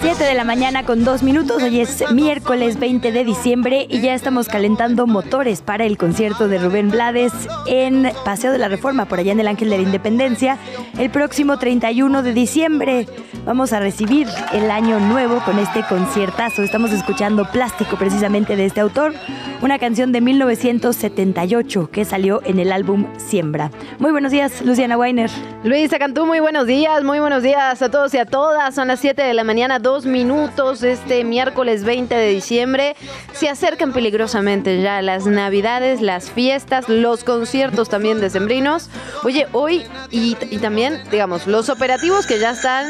7 de la mañana con dos minutos. Hoy es miércoles 20 de diciembre y ya estamos calentando motores para el concierto de Rubén Blades en Paseo de la Reforma, por allá en el Ángel de la Independencia, el próximo 31 de diciembre. Vamos a recibir el año nuevo con este conciertazo. Estamos escuchando Plástico precisamente de este autor, una canción de 1978 que salió en el álbum Siembra. Muy buenos días, Luciana Weiner. Luisa Cantú, muy buenos días, muy buenos días a todos y a todas. Son las 7 de la mañana, dos minutos, este miércoles 20 de diciembre. Se acercan peligrosamente ya las navidades, las fiestas, los conciertos también decembrinos. Oye, hoy y, y también, digamos, los operativos que ya están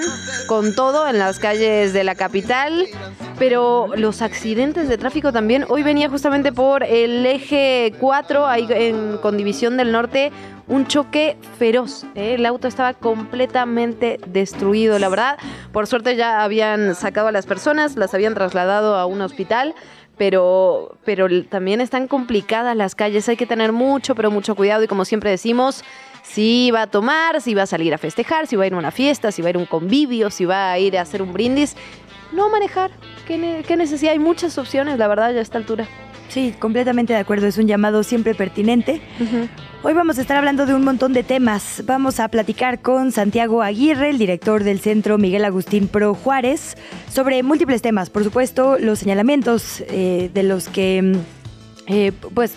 con todo en las calles de la capital, pero los accidentes de tráfico también. Hoy venía justamente por el eje 4, ahí en, con División del Norte, un choque feroz. ¿eh? El auto estaba completamente destruido, la verdad. Por suerte ya habían sacado a las personas, las habían trasladado a un hospital. Pero, pero también están complicadas las calles, hay que tener mucho, pero mucho cuidado y como siempre decimos, si va a tomar, si va a salir a festejar, si va a ir a una fiesta, si va a ir a un convivio, si va a ir a hacer un brindis, no manejar. ¿Qué, ne qué necesidad? Hay muchas opciones, la verdad, ya a esta altura. Sí, completamente de acuerdo. Es un llamado siempre pertinente. Uh -huh. Hoy vamos a estar hablando de un montón de temas. Vamos a platicar con Santiago Aguirre, el director del Centro Miguel Agustín Pro Juárez, sobre múltiples temas. Por supuesto, los señalamientos eh, de los que, eh, pues,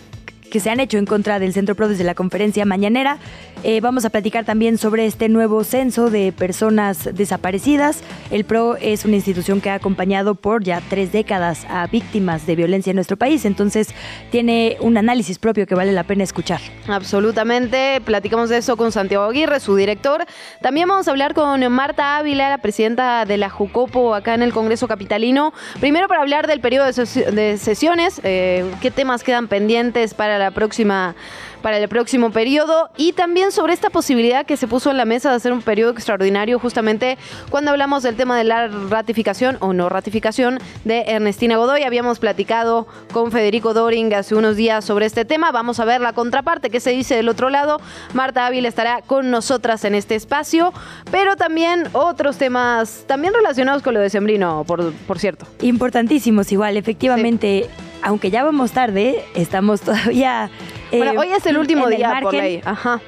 que se han hecho en contra del Centro Pro desde la conferencia mañanera. Eh, vamos a platicar también sobre este nuevo censo de personas desaparecidas. El PRO es una institución que ha acompañado por ya tres décadas a víctimas de violencia en nuestro país, entonces tiene un análisis propio que vale la pena escuchar. Absolutamente, platicamos de eso con Santiago Aguirre, su director. También vamos a hablar con Marta Ávila, la presidenta de la Jucopo acá en el Congreso Capitalino. Primero para hablar del periodo de, ses de sesiones, eh, qué temas quedan pendientes para la próxima para el próximo periodo y también sobre esta posibilidad que se puso en la mesa de hacer un periodo extraordinario justamente cuando hablamos del tema de la ratificación o no ratificación de Ernestina Godoy. Habíamos platicado con Federico Doring hace unos días sobre este tema. Vamos a ver la contraparte que se dice del otro lado. Marta Ávila estará con nosotras en este espacio, pero también otros temas también relacionados con lo de Sembrino, por, por cierto. Importantísimos igual, efectivamente. Sí. Aunque ya vamos tarde, estamos todavía bueno, eh, hoy es el último día por ley. Ajá.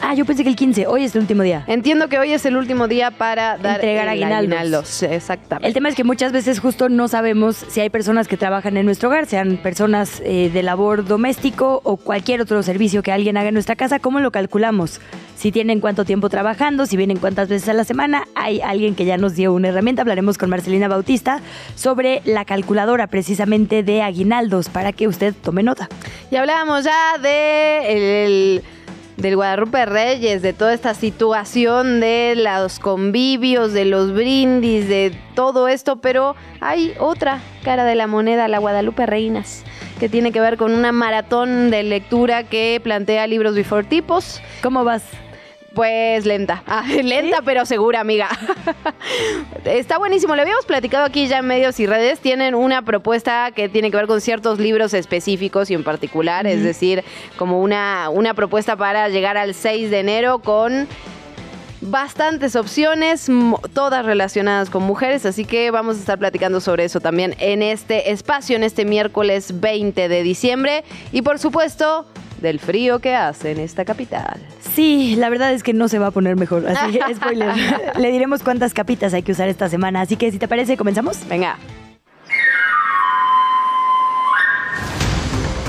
Ah, yo pensé que el 15, hoy es el último día. Entiendo que hoy es el último día para dar entregar aguinaldos. aguinaldos. Exactamente. El tema es que muchas veces justo no sabemos si hay personas que trabajan en nuestro hogar, sean personas eh, de labor doméstico o cualquier otro servicio que alguien haga en nuestra casa, ¿cómo lo calculamos? Si tienen cuánto tiempo trabajando, si vienen cuántas veces a la semana, hay alguien que ya nos dio una herramienta. Hablaremos con Marcelina Bautista sobre la calculadora precisamente de aguinaldos para que usted tome nota. Y hablábamos ya de el, el del Guadalupe Reyes, de toda esta situación de los convivios, de los brindis, de todo esto, pero hay otra cara de la moneda, la Guadalupe Reinas, que tiene que ver con una maratón de lectura que plantea libros before tipos. ¿Cómo vas? Pues lenta, ah, lenta ¿Sí? pero segura, amiga. Está buenísimo, lo habíamos platicado aquí ya en medios y redes. Tienen una propuesta que tiene que ver con ciertos libros específicos y en particular, es decir, como una, una propuesta para llegar al 6 de enero con bastantes opciones, todas relacionadas con mujeres, así que vamos a estar platicando sobre eso también en este espacio, en este miércoles 20 de diciembre. Y por supuesto, del frío que hace en esta capital. Sí, la verdad es que no se va a poner mejor, así que spoiler. Le diremos cuántas capitas hay que usar esta semana, así que si te parece, comenzamos. Venga.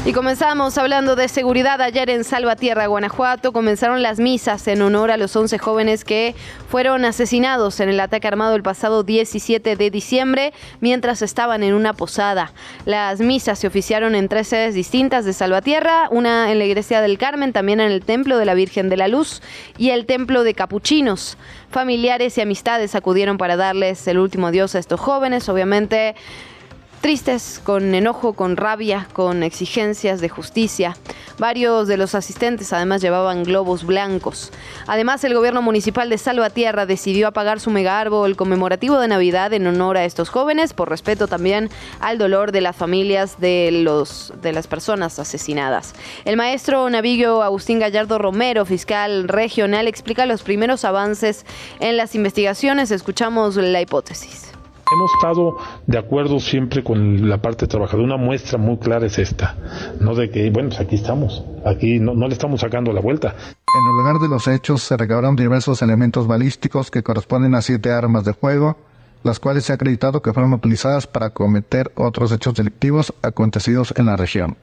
Y comenzamos hablando de seguridad. Ayer en Salvatierra, Guanajuato, comenzaron las misas en honor a los 11 jóvenes que fueron asesinados en el ataque armado el pasado 17 de diciembre mientras estaban en una posada. Las misas se oficiaron en tres sedes distintas de Salvatierra, una en la iglesia del Carmen, también en el Templo de la Virgen de la Luz y el Templo de Capuchinos. Familiares y amistades acudieron para darles el último adiós a estos jóvenes, obviamente tristes, con enojo, con rabia, con exigencias de justicia. Varios de los asistentes además llevaban globos blancos. Además, el gobierno municipal de Salvatierra decidió apagar su mega árbol conmemorativo de Navidad en honor a estos jóvenes, por respeto también al dolor de las familias de, los, de las personas asesinadas. El maestro Navillo Agustín Gallardo Romero, fiscal regional, explica los primeros avances en las investigaciones. Escuchamos la hipótesis. Hemos estado de acuerdo siempre con la parte trabajadora. Una muestra muy clara es esta, no de que, bueno, pues aquí estamos, aquí no, le estamos sacando la vuelta. En el lugar de los hechos se recabaron diversos elementos balísticos que corresponden a siete armas de fuego, las cuales se ha acreditado que fueron utilizadas para cometer otros hechos delictivos acontecidos en la región.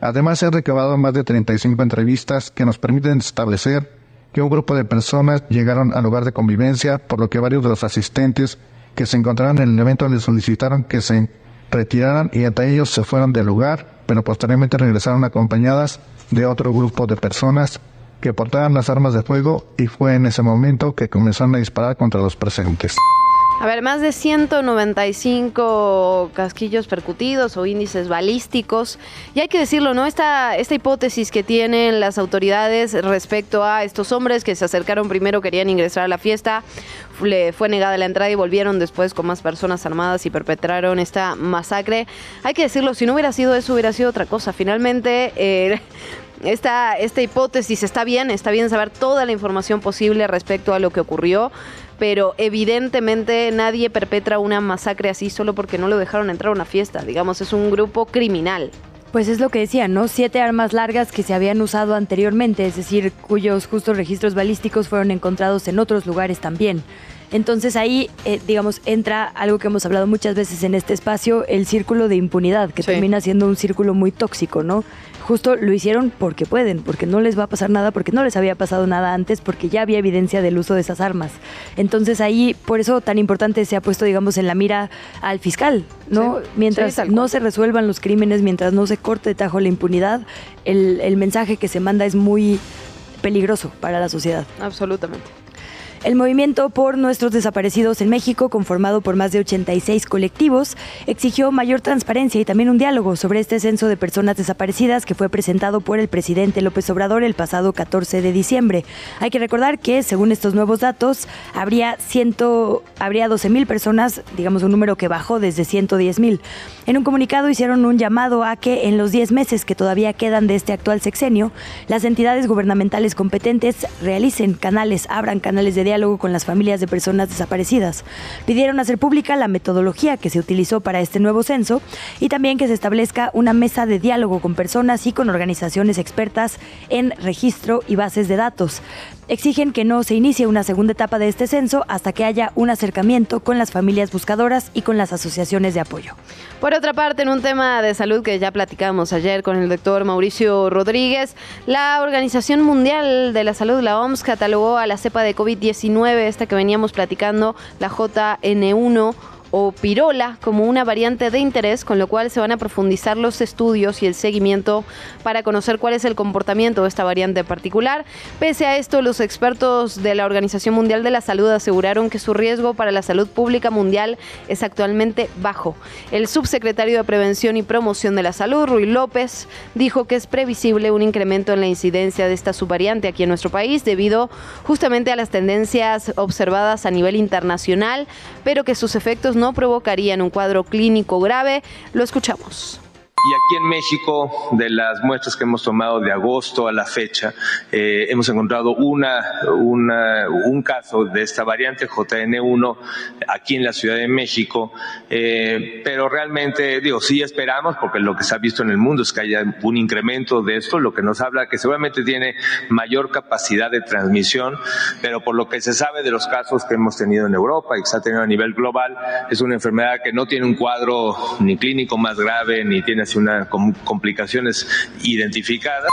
Además, se han recabado más de 35 entrevistas que nos permiten establecer que un grupo de personas llegaron al lugar de convivencia, por lo que varios de los asistentes que se encontraban en el evento le solicitaron que se retiraran y hasta ellos se fueron del lugar, pero posteriormente regresaron acompañadas de otro grupo de personas que portaban las armas de fuego y fue en ese momento que comenzaron a disparar contra los presentes. A ver, más de 195 casquillos percutidos o índices balísticos. Y hay que decirlo, ¿no? Esta, esta hipótesis que tienen las autoridades respecto a estos hombres que se acercaron primero, querían ingresar a la fiesta, le fue negada la entrada y volvieron después con más personas armadas y perpetraron esta masacre. Hay que decirlo, si no hubiera sido eso, hubiera sido otra cosa. Finalmente, eh, esta, esta hipótesis está bien, está bien saber toda la información posible respecto a lo que ocurrió, pero evidentemente nadie perpetra una masacre así solo porque no lo dejaron entrar a una fiesta. Digamos, es un grupo criminal. Pues es lo que decía, ¿no? Siete armas largas que se habían usado anteriormente, es decir, cuyos justos registros balísticos fueron encontrados en otros lugares también. Entonces ahí, eh, digamos, entra algo que hemos hablado muchas veces en este espacio, el círculo de impunidad, que termina siendo un círculo muy tóxico, ¿no? Justo lo hicieron porque pueden, porque no les va a pasar nada, porque no les había pasado nada antes, porque ya había evidencia del uso de esas armas. Entonces ahí, por eso tan importante se ha puesto, digamos, en la mira al fiscal, ¿no? mientras no se resuelvan los crímenes, mientras no se corte de tajo la impunidad, el, el mensaje que se manda es muy peligroso para la sociedad. Absolutamente. El movimiento por nuestros desaparecidos en México, conformado por más de 86 colectivos, exigió mayor transparencia y también un diálogo sobre este censo de personas desaparecidas que fue presentado por el presidente López Obrador el pasado 14 de diciembre. Hay que recordar que, según estos nuevos datos, habría, habría 12 mil personas, digamos un número que bajó desde 110 mil. En un comunicado hicieron un llamado a que en los 10 meses que todavía quedan de este actual sexenio, las entidades gubernamentales competentes realicen canales, abran canales de diálogo diálogo con las familias de personas desaparecidas. Pidieron hacer pública la metodología que se utilizó para este nuevo censo y también que se establezca una mesa de diálogo con personas y con organizaciones expertas en registro y bases de datos. Exigen que no se inicie una segunda etapa de este censo hasta que haya un acercamiento con las familias buscadoras y con las asociaciones de apoyo. Por otra parte, en un tema de salud que ya platicamos ayer con el doctor Mauricio Rodríguez, la Organización Mundial de la Salud, la OMS, catalogó a la cepa de COVID-19, esta que veníamos platicando, la JN1 o pirola como una variante de interés, con lo cual se van a profundizar los estudios y el seguimiento para conocer cuál es el comportamiento de esta variante particular. Pese a esto, los expertos de la Organización Mundial de la Salud aseguraron que su riesgo para la salud pública mundial es actualmente bajo. El subsecretario de Prevención y Promoción de la Salud, Rui López, dijo que es previsible un incremento en la incidencia de esta subvariante aquí en nuestro país debido justamente a las tendencias observadas a nivel internacional, pero que sus efectos no no provocarían un cuadro clínico grave. Lo escuchamos. Y aquí en México, de las muestras que hemos tomado de agosto a la fecha, eh, hemos encontrado una, un caso de esta variante JN1 aquí en la Ciudad de México, eh, pero realmente, digo, sí esperamos, porque lo que se ha visto en el mundo es que haya un incremento de esto, lo que nos habla que seguramente tiene mayor capacidad de transmisión, pero por lo que se sabe de los casos que hemos tenido en Europa y que se ha tenido a nivel global, es una enfermedad que no tiene un cuadro ni clínico más grave, ni tiene una, complicaciones identificadas.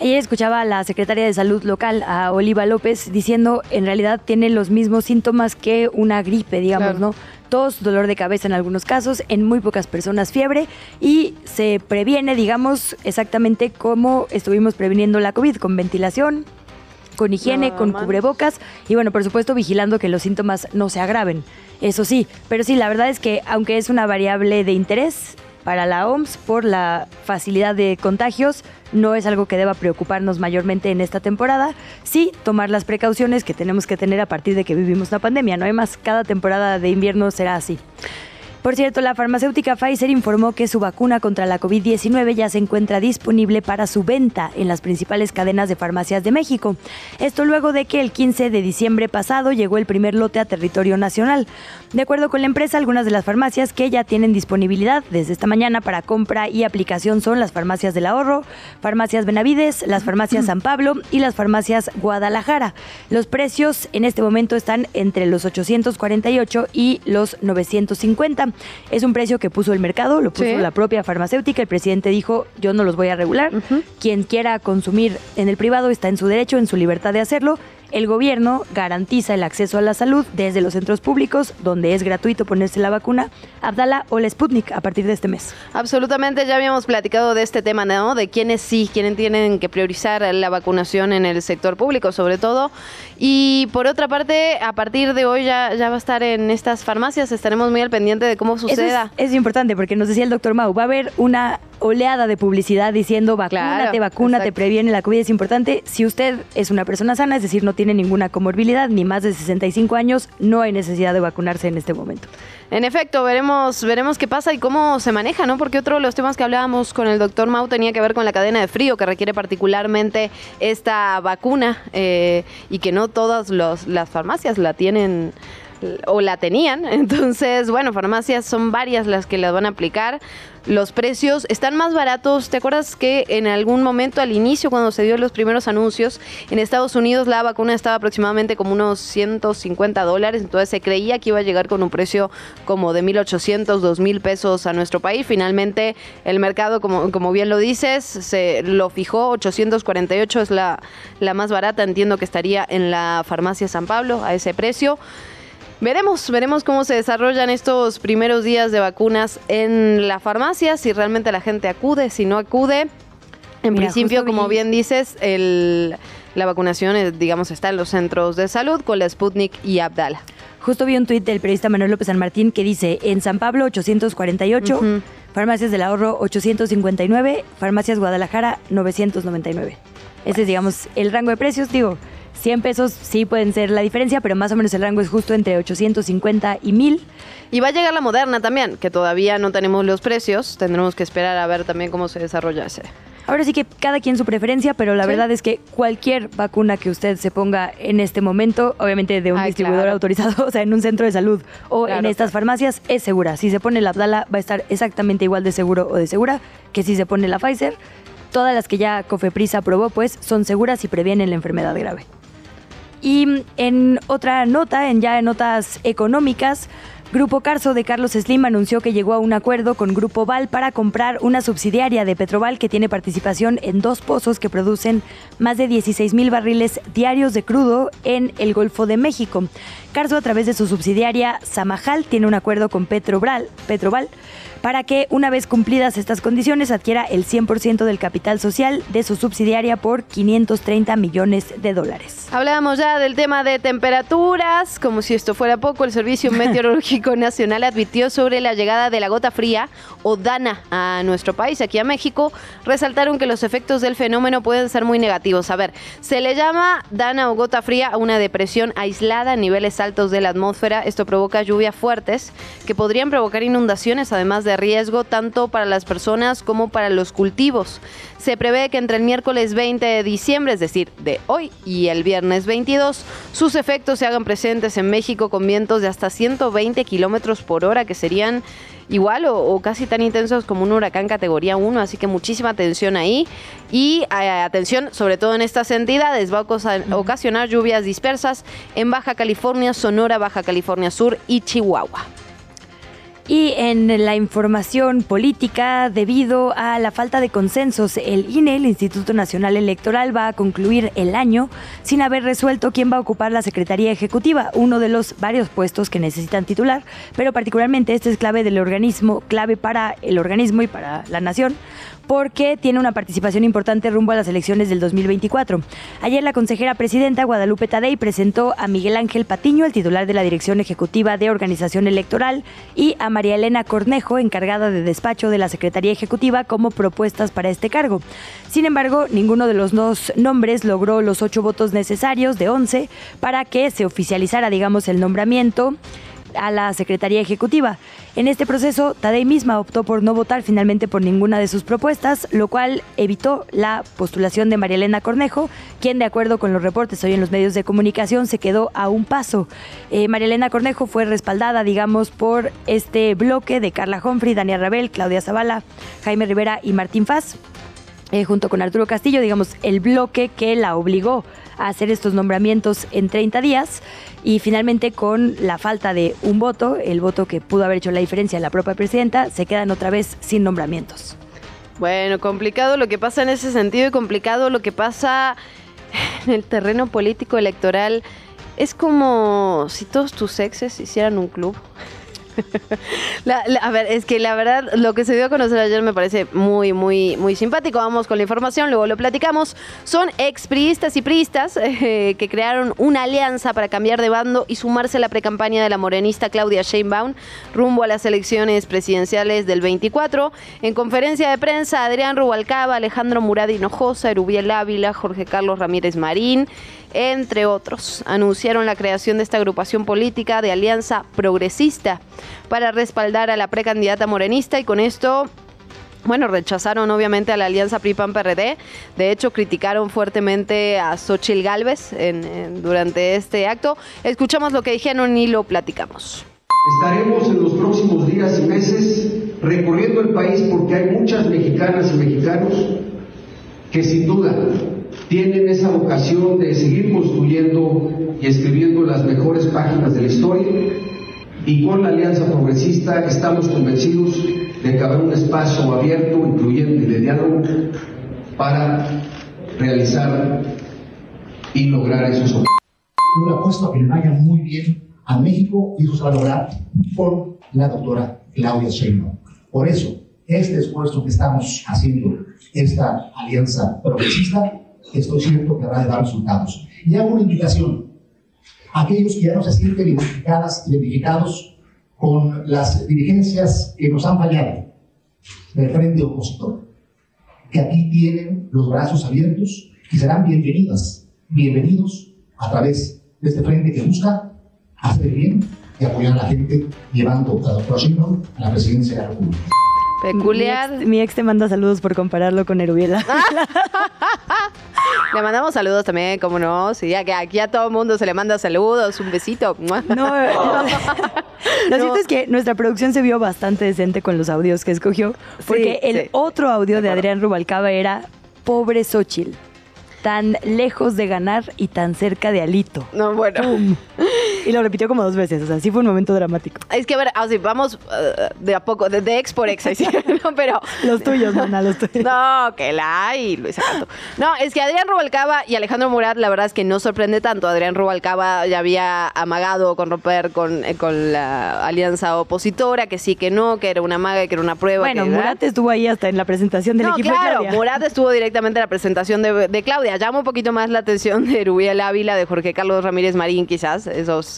Ayer escuchaba a la secretaria de Salud local, a Oliva López, diciendo en realidad tiene los mismos síntomas que una gripe, digamos, ¿no? Tos, dolor de cabeza en algunos casos, en muy pocas personas fiebre y se previene, digamos, exactamente como estuvimos previniendo la COVID, con ventilación, con higiene, con cubrebocas y bueno, por supuesto vigilando que los síntomas no se agraven. Eso sí, pero sí, la verdad es que aunque es una variable de interés, para la OMS por la facilidad de contagios. No es algo que deba preocuparnos mayormente en esta temporada. Sí, tomar las precauciones que tenemos que tener a partir de que vivimos una pandemia. No hay más, cada temporada de invierno será así. Por cierto, la farmacéutica Pfizer informó que su vacuna contra la COVID-19 ya se encuentra disponible para su venta en las principales cadenas de farmacias de México. Esto luego de que el 15 de diciembre pasado llegó el primer lote a territorio nacional. De acuerdo con la empresa, algunas de las farmacias que ya tienen disponibilidad desde esta mañana para compra y aplicación son las farmacias del ahorro, farmacias Benavides, las farmacias San Pablo y las farmacias Guadalajara. Los precios en este momento están entre los 848 y los 950. Es un precio que puso el mercado, lo puso la propia farmacéutica. El presidente dijo, yo no los voy a regular. Quien quiera consumir en el privado está en su derecho, en su libertad de hacerlo el gobierno garantiza el acceso a la salud desde los centros públicos, donde es gratuito ponerse la vacuna Abdala o la Sputnik a partir de este mes. Absolutamente, ya habíamos platicado de este tema, ¿no? De quiénes sí, quiénes tienen que priorizar la vacunación en el sector público, sobre todo. Y por otra parte, a partir de hoy ya, ya va a estar en estas farmacias, estaremos muy al pendiente de cómo suceda. es, importante porque nos decía el doctor Mau, va a haber una oleada de publicidad diciendo vacúnate, vacúnate, previene la COVID. Es importante, si usted es una persona sana, es decir, no tiene ninguna comorbilidad ni más de 65 años, no hay necesidad de vacunarse en este momento. En efecto, veremos, veremos qué pasa y cómo se maneja, ¿no? Porque otro de los temas que hablábamos con el doctor Mau tenía que ver con la cadena de frío que requiere particularmente esta vacuna eh, y que no todas las farmacias la tienen o la tenían. Entonces, bueno, farmacias son varias las que las van a aplicar. Los precios están más baratos. ¿Te acuerdas que en algún momento al inicio, cuando se dio los primeros anuncios, en Estados Unidos la vacuna estaba aproximadamente como unos 150 dólares? Entonces se creía que iba a llegar con un precio como de 1.800, 2.000 pesos a nuestro país. Finalmente el mercado, como, como bien lo dices, se lo fijó. 848 es la, la más barata. Entiendo que estaría en la farmacia San Pablo a ese precio. Veremos, veremos cómo se desarrollan estos primeros días de vacunas en la farmacia, si realmente la gente acude, si no acude. En principio, como bien dices, el, la vacunación, eh, digamos, está en los centros de salud con la Sputnik y Abdala. Justo vi un tuit del periodista Manuel López San Martín que dice, en San Pablo 848, Farmacias del Ahorro 859, Farmacias Guadalajara 999. Ese es, digamos, el rango de precios, digo, 100 pesos sí pueden ser la diferencia, pero más o menos el rango es justo entre 850 y 1000. Y va a llegar la moderna también, que todavía no tenemos los precios. Tendremos que esperar a ver también cómo se desarrolla ese. Ahora sí que cada quien su preferencia, pero la verdad es que cualquier vacuna que usted se ponga en este momento, obviamente de un distribuidor autorizado, o sea, en un centro de salud o en estas farmacias, es segura. Si se pone la Abdala, va a estar exactamente igual de seguro o de segura que si se pone la Pfizer. Todas las que ya Cofepris aprobó, pues, son seguras y previenen la enfermedad grave. Y en otra nota, en ya en notas económicas, Grupo Carso de Carlos Slim anunció que llegó a un acuerdo con Grupo Val para comprar una subsidiaria de Petroval que tiene participación en dos pozos que producen más de 16 mil barriles diarios de crudo en el Golfo de México. Carso, a través de su subsidiaria Samajal, tiene un acuerdo con Petroval, Petroval para que, una vez cumplidas estas condiciones, adquiera el 100% del capital social de su subsidiaria por 530 millones de dólares. Hablábamos ya del tema de temperaturas, como si esto fuera poco, el Servicio Meteorológico Nacional advirtió sobre la llegada de la gota fría o DANA a nuestro país, aquí a México, resaltaron que los efectos del fenómeno pueden ser muy negativos. A ver, se le llama DANA o gota fría a una depresión aislada a niveles altos de la atmósfera. Esto provoca lluvias fuertes que podrían provocar inundaciones, además de riesgo tanto para las personas como para los cultivos. Se prevé que entre el miércoles 20 de diciembre, es decir, de hoy, y el viernes 22, sus efectos se hagan presentes en México con vientos de hasta 120 kilómetros por hora, que serían igual o, casi tan intensos como un huracán categoría 1, así que muchísima atención ahí. Y eh, atención, sobre todo en estas entidades, va a ocasionar lluvias dispersas en Baja California, Sonora, Baja California Sur y Chihuahua. Y en la información política, debido a la falta de consensos, el INE, el Instituto Nacional Electoral, va a concluir el año sin haber resuelto quién va a ocupar la Secretaría Ejecutiva, uno de los varios puestos que necesitan titular, pero particularmente este es clave del organismo, clave para el organismo y para la nación, porque tiene una participación importante rumbo a las elecciones del 2024. Ayer la consejera presidenta Guadalupe Tadei presentó a Miguel Ángel Patiño, el titular de la Dirección Ejecutiva de Organización Electoral, y a María Elena Cornejo, encargada de despacho de la Secretaría Ejecutiva, como propuestas para este cargo. Sin embargo, ninguno de los dos nombres logró los ocho votos necesarios de once para que se oficializara, digamos, el nombramiento a la Secretaría Ejecutiva. En este proceso, Tadei misma optó por no votar finalmente por ninguna de sus propuestas, lo cual evitó la postulación de María Elena Cornejo, quien de acuerdo con los reportes hoy en los medios de comunicación se quedó a un paso. Eh, María Elena Cornejo fue respaldada, digamos, por este bloque de Carla Humphrey, Daniel Rabel, Claudia Zavala, Jaime Rivera y Martín Faz. Eh, junto con Arturo Castillo, digamos, el bloque que la obligó a hacer estos nombramientos en 30 días y finalmente con la falta de un voto, el voto que pudo haber hecho la diferencia la propia presidenta, se quedan otra vez sin nombramientos. Bueno, complicado lo que pasa en ese sentido y complicado lo que pasa en el terreno político electoral. Es como si todos tus exes hicieran un club. a ver, es que la verdad, lo que se dio a conocer ayer me parece muy, muy, muy simpático. Vamos con la información, luego lo platicamos. Son expriistas y priistas eh, que crearon una alianza para cambiar de bando y sumarse a la precampaña de la morenista Claudia Sheinbaum rumbo a las elecciones presidenciales del 24. En conferencia de prensa, Adrián Rubalcaba, Alejandro Murad Hinojosa, Erubiel Ávila, Jorge Carlos Ramírez Marín, entre otros, anunciaron la creación de esta agrupación política de Alianza Progresista para respaldar a la precandidata morenista y con esto bueno, rechazaron obviamente a la alianza PRI-PAN-PRD. De hecho, criticaron fuertemente a Xochil Gálvez durante este acto. Escuchamos lo que dijeron y lo platicamos. Estaremos en los próximos días y meses recorriendo el país porque hay muchas mexicanas y mexicanos que sin duda tienen esa vocación de seguir construyendo y escribiendo las mejores páginas de la historia y con la Alianza Progresista estamos convencidos de que habrá un espacio abierto, incluyente de diálogo para realizar y lograr esos objetivos. Yo le apuesto a que le vaya muy bien a México y eso se va a lograr por la doctora Claudia Sheinbaum. Por eso, este esfuerzo que estamos haciendo, esta alianza progresista, estoy cierto que habrá de dar resultados. Y hago una invitación a aquellos que ya no se sienten identificadas, identificados con las dirigencias que nos han fallado del frente opositor, que aquí tienen los brazos abiertos y serán bienvenidas, bienvenidos a través de este frente que busca hacer bien y apoyar a la gente llevando a doctora Sheinbaum a la presidencia de la República. Peculiar. Mi ex, te manda saludos por compararlo con Erubiela. le mandamos saludos también, como no. Sí, ya que aquí a todo mundo se le manda saludos, un besito. No, lo cierto es que nuestra producción se vio bastante decente con los audios que escogió, porque el otro audio de Adrián Rubalcaba era Pobre Xochitl tan lejos de ganar y tan cerca de Alito. No, bueno. Y lo repitió como dos veces, o sea, sí fue un momento dramático. Es que, a ver, así, vamos uh, de a poco, de, ex por ex, no, pero... Los tuyos, mana, los tuyos. No, que la y Luisa Canto. No, es que Adrián Rubalcaba y Alejandro Murat, la verdad es que no sorprende tanto. Adrián Rubalcaba ya había amagado con romper con, eh, con la alianza opositora, que sí, que no, que era una maga, que era una prueba. Bueno, Murat estuvo ahí hasta en la presentación del no, equipo claro, de Claudia. Murat estuvo directamente en la presentación de, de Claudia llama un poquito más la atención de Rubiel Ávila, de Jorge Carlos Ramírez Marín, quizás. Esos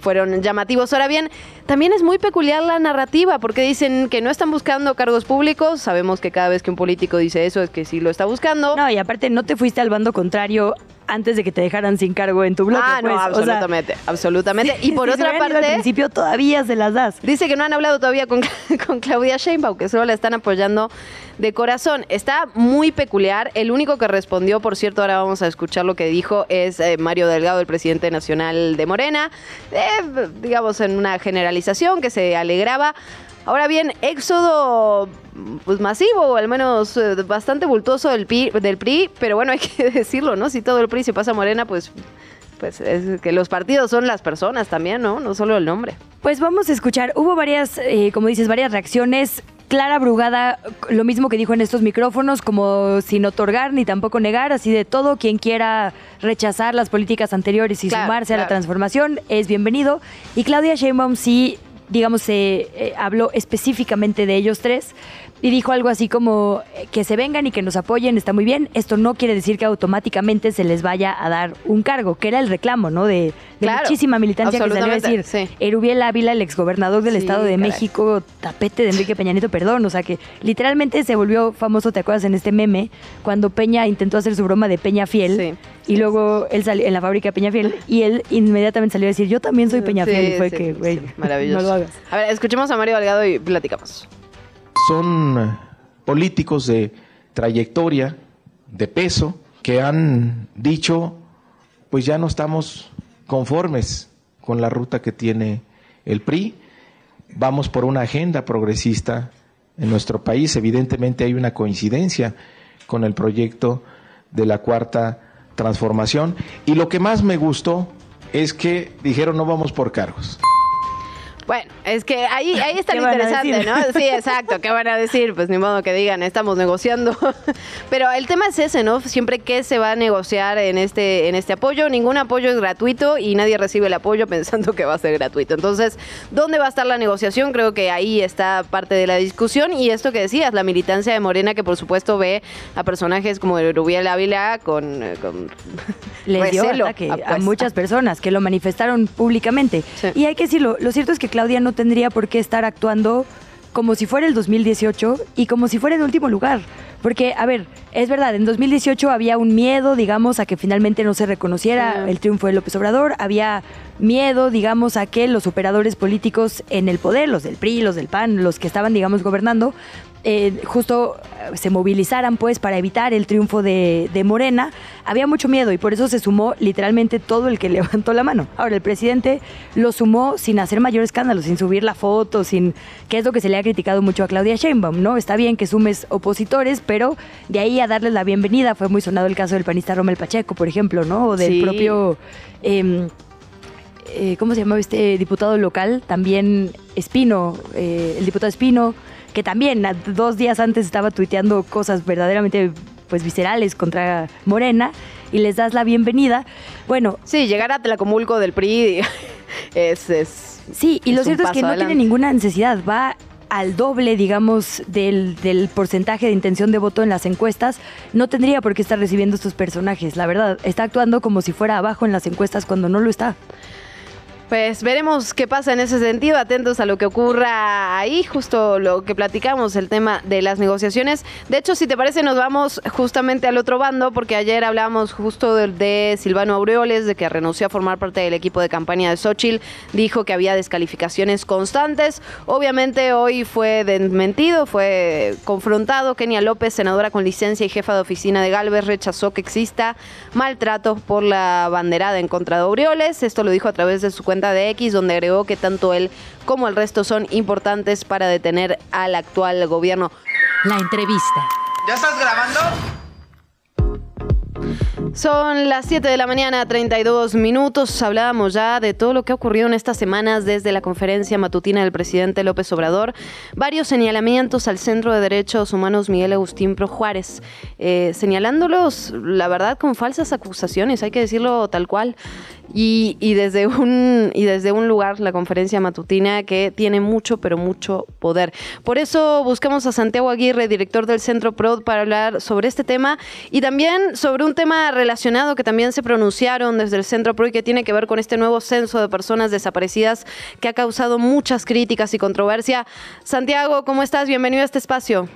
fueron llamativos. Ahora bien, también es muy peculiar la narrativa, porque dicen que no están buscando cargos públicos. Sabemos que cada vez que un político dice eso es que sí lo está buscando. No, y aparte no te fuiste al bando contrario antes de que te dejaran sin cargo en tu bloque. Ah, no, pues. absolutamente, absolutamente. y por otra parte, al principio todavía se las das. Dice que no han hablado todavía con, con Claudia Sheinbaum, que solo la están apoyando de corazón. Está muy peculiar. El único que respondió, por cierto, ahora vamos a escuchar lo que dijo, es eh, Mario Delgado, el presidente nacional de Morena. Eh, digamos, en una generalización que se alegraba. Ahora bien, éxodo pues masivo, o al menos eh, bastante bultoso del, del PRI, pero bueno, hay que decirlo, ¿no? Si todo el PRI se pasa a Morena, pues pues es que los partidos son las personas también, ¿no? No solo el nombre. Pues vamos a escuchar, hubo varias, eh, como dices, varias reacciones. Clara Brugada, lo mismo que dijo en estos micrófonos, como sin otorgar ni tampoco negar, así de todo, quien quiera rechazar las políticas anteriores y sumarse a la transformación es bienvenido. Y Claudia Sheinbaum sí digamos, se eh, habló específicamente de ellos tres y dijo algo así como eh, que se vengan y que nos apoyen, está muy bien. Esto no quiere decir que automáticamente se les vaya a dar un cargo, que era el reclamo, ¿no? De, muchísima militancia que salió a decir. Erubiel Ávila, el exgobernador del Estado de México, tapete de Enrique Peña Nieto, perdón. O sea que literalmente se volvió famoso, ¿te acuerdas en este meme? Cuando Peña intentó hacer su broma de Peña Fiel. Y luego él salió en la fábrica de Peña Fiel y él inmediatamente salió a decir, yo también soy Peña Fiel. y fue que, güey, maravilloso. no lo hagas. A ver, escuchemos a Mario Delgado y platicamos son políticos de trayectoria, de peso, que han dicho, pues ya no estamos conformes con la ruta que tiene el PRI, vamos por una agenda progresista en nuestro país, evidentemente hay una coincidencia con el proyecto de la cuarta transformación. Y lo que más me gustó es que dijeron no vamos por cargos. Bueno, es que ahí, ahí está lo interesante, ¿no? Sí, exacto. ¿Qué van a decir? Pues ni modo que digan, estamos negociando. Pero el tema es ese, ¿no? Siempre que se va a negociar en este, en este apoyo, ningún apoyo es gratuito y nadie recibe el apoyo pensando que va a ser gratuito. Entonces, ¿dónde va a estar la negociación? Creo que ahí está parte de la discusión. Y esto que decías, la militancia de Morena, que por supuesto ve a personajes como Rubiel Ávila con, eh, con Le dio a, muchas personas que lo manifestaron públicamente. Y hay que decirlo, lo cierto es que Claudia no tendría por qué estar actuando como si fuera el 2018 y como si fuera en último lugar. Porque, a ver, es verdad, en 2018 había un miedo, digamos, a que finalmente no se reconociera el triunfo de López Obrador, había miedo, digamos, a que los operadores políticos en el poder, los del PRI, los del PAN, los que estaban, digamos, gobernando, eh, justo eh, se movilizaran pues para evitar el triunfo de, Morena, había mucho miedo y por eso se sumó literalmente todo el que levantó la mano. Ahora, el presidente lo sumó sin hacer mayor escándalo, sin subir la foto, sin que es lo que se le ha criticado mucho a Claudia Sheinbaum, ¿no? Está bien que sumes opositores, pero de ahí a darles la bienvenida fue muy sonado el caso del panista Romel Pacheco, por ejemplo, ¿no? O del propio... Em, eh, ¿Cómo se llama este diputado local? También Espino, el diputado Espino, que también dos días antes estaba tuiteando cosas verdaderamente pues viscerales contra Morena y les das la bienvenida. Bueno, sí, llegar a Tlacomulco del PRI es, es Sí, y lo cierto es que no tiene ninguna necesidad, va al doble, digamos, del, del, porcentaje de intención de voto en las encuestas, no tendría por qué estar recibiendo estos personajes. La verdad, está actuando como si fuera abajo en las encuestas cuando no lo está. Pues veremos qué pasa en ese sentido, atentos a lo que ocurra ahí, justo lo que platicamos, el tema de las negociaciones. De hecho, si te parece, nos vamos justamente al otro bando, porque ayer hablábamos justo de, Silvano Aureoles, de que renunció a formar parte del equipo de campaña de Xochitl, dijo que había descalificaciones constantes. Obviamente hoy fue desmentido, fue confrontado. Kenia López, senadora con licencia y jefa de oficina de Galvez, rechazó que exista maltrato por la banderada en contra de Aureoles. Esto lo dijo a través de su cuenta de X, donde agregó que tanto él como el resto son importantes para detener al actual gobierno. La entrevista. ¿Ya estás grabando? Son las 7 de la mañana, 32 minutos. Hablábamos ya de todo lo que ha ocurrido en estas semanas desde la conferencia matutina del presidente López Obrador. Varios señalamientos al Centro de Derechos Humanos Miguel Agustín Pro Juárez, eh, señalándolos, la verdad, con falsas acusaciones, hay que decirlo tal cual. Y, desde un, y desde un lugar, la conferencia matutina, que tiene mucho, pero mucho poder. Por eso buscamos a Santiago Aguirre, director del Centro PROD, para hablar sobre este tema y también sobre un tema relacionado que también se pronunciaron desde el Centro PROD y que tiene que ver con este nuevo censo de personas desaparecidas que ha causado muchas críticas y controversia. Santiago, ¿cómo estás? Bienvenido a este espacio.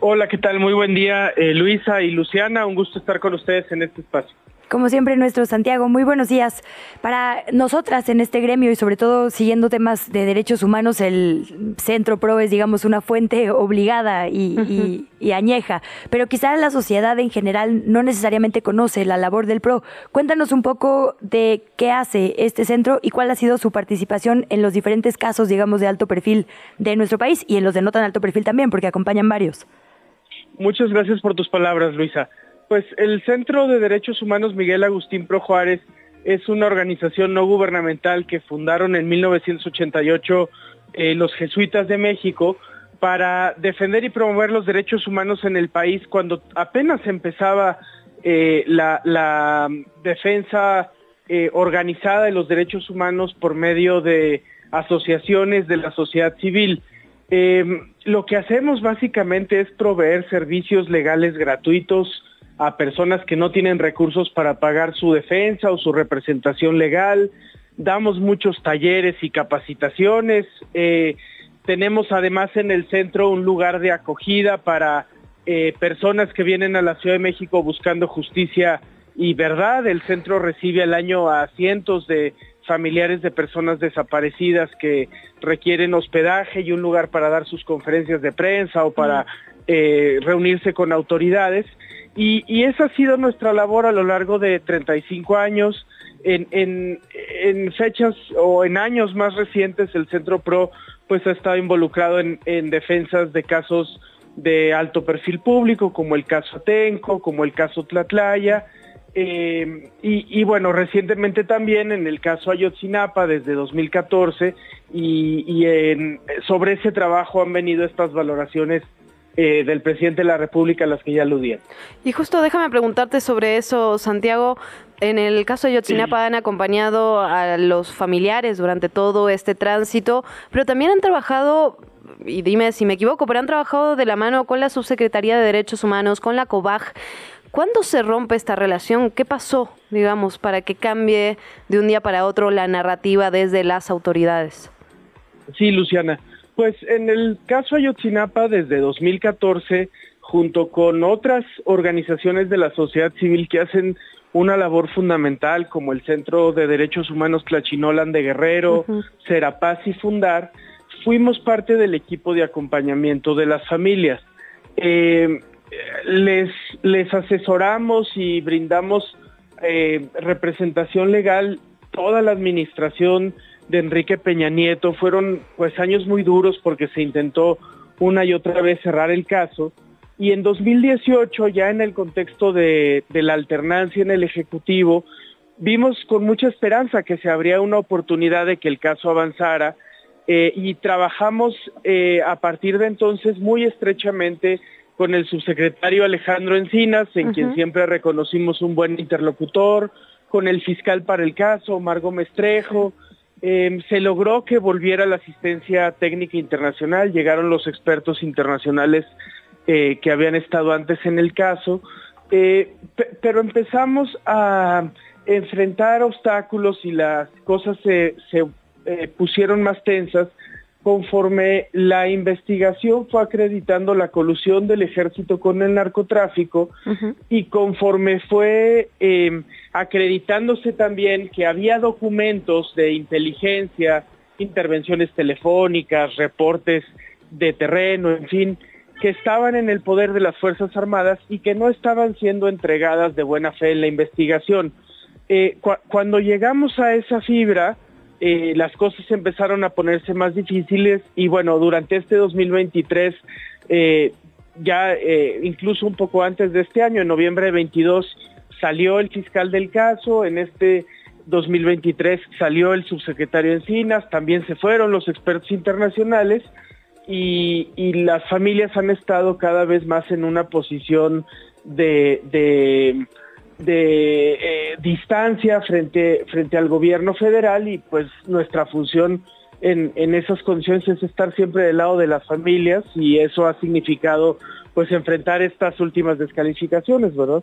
Hola, ¿qué tal? Muy buen día, eh, Luisa y Luciana. Un gusto estar con ustedes en este espacio. Como siempre, nuestro Santiago, muy buenos días. Para nosotras en este gremio y sobre todo siguiendo temas de derechos humanos, el Centro PRO es, digamos, una fuente obligada y, añeja, pero quizá la sociedad en general no necesariamente conoce la labor del PRO. Cuéntanos un poco de qué hace este centro y cuál ha sido su participación en los diferentes casos, digamos, de alto perfil de nuestro país y en los de no tan alto perfil también, porque acompañan varios. Muchas gracias por tus palabras, Luisa. Pues el Centro de Derechos Humanos Miguel Agustín Pro Juárez es una organización no gubernamental que fundaron en 1988 eh, los jesuitas de México para defender y promover los derechos humanos en el país cuando apenas empezaba eh, la, defensa eh, organizada de los derechos humanos por medio de asociaciones de la sociedad civil. lo que hacemos básicamente es proveer servicios legales gratuitos a personas que no tienen recursos para pagar su defensa o su representación legal. Damos muchos talleres y capacitaciones. Eh, tenemos además en el centro un lugar de acogida para eh, personas que vienen a la Ciudad de México buscando justicia y verdad. El centro recibe al año a cientos de familiares de personas desaparecidas que requieren hospedaje y un lugar para dar sus conferencias de prensa o para eh, reunirse con autoridades. Y, esa ha sido nuestra labor a lo largo de 35 años. En, fechas o en años más recientes el Centro PRO pues ha estado involucrado en, defensas de casos de alto perfil público, como el caso Atenco, como el caso Tlatlaya, eh, y, bueno, recientemente también en el caso Ayotzinapa desde 2014 y, y sobre ese trabajo han venido estas valoraciones eh, del presidente de la República a las que ya aludían. Y justo déjame preguntarte sobre eso, Santiago. En el caso de Yotzinapa han acompañado a los familiares durante todo este tránsito, pero también han trabajado, y dime si me equivoco, pero han trabajado de la mano con la Subsecretaría de Derechos Humanos, con la COBAG. ¿Cuándo se rompe esta relación? ¿Qué pasó, digamos, para que cambie de un día para otro la narrativa desde las autoridades? Sí, Luciana. Pues en el caso Ayotzinapa, desde 2014, junto con otras organizaciones de la sociedad civil que hacen una labor fundamental, como el Centro de Derechos Humanos Tlachinolan de Guerrero, Serapaz y Fundar, fuimos parte del equipo de acompañamiento de las familias. Eh, les, les asesoramos y brindamos eh, representación legal toda la administración de Enrique Peña Nieto. Fueron pues años muy duros porque se intentó una y otra vez cerrar el caso. Y en 2018, ya en el contexto de, la alternancia en el Ejecutivo, vimos con mucha esperanza que se habría una oportunidad de que el caso avanzara eh, y trabajamos eh, a partir de entonces muy estrechamente con el subsecretario Alejandro Encinas, en quien siempre reconocimos un buen interlocutor, con el fiscal para el caso, Margo Mestrejo, Em, se logró que volviera la asistencia técnica internacional, llegaron los expertos internacionales eh, que habían estado antes en el caso, eh, pero empezamos a enfrentar obstáculos y las cosas se, eh, pusieron más tensas conforme la investigación fue acreditando la colusión del ejército con el narcotráfico y conforme fue em, acreditándose también que había documentos de inteligencia, intervenciones telefónicas, reportes de terreno, en fin, que estaban en el poder de las Fuerzas Armadas y que no estaban siendo entregadas de buena fe en la investigación. Eh, cuando llegamos a esa fibra, eh, las cosas empezaron a ponerse más difíciles y bueno, durante este 2023, eh, ya eh, incluso un poco antes de este año, en noviembre de 22, salió el fiscal del caso, en este 2023 salió el subsecretario Encinas, también se fueron los expertos internacionales y, las familias han estado cada vez más en una posición de de eh, distancia frente, frente al gobierno federal y pues nuestra función en, en esas condiciones es estar siempre del lado de las familias y eso ha significado pues enfrentar estas últimas descalificaciones, ¿verdad?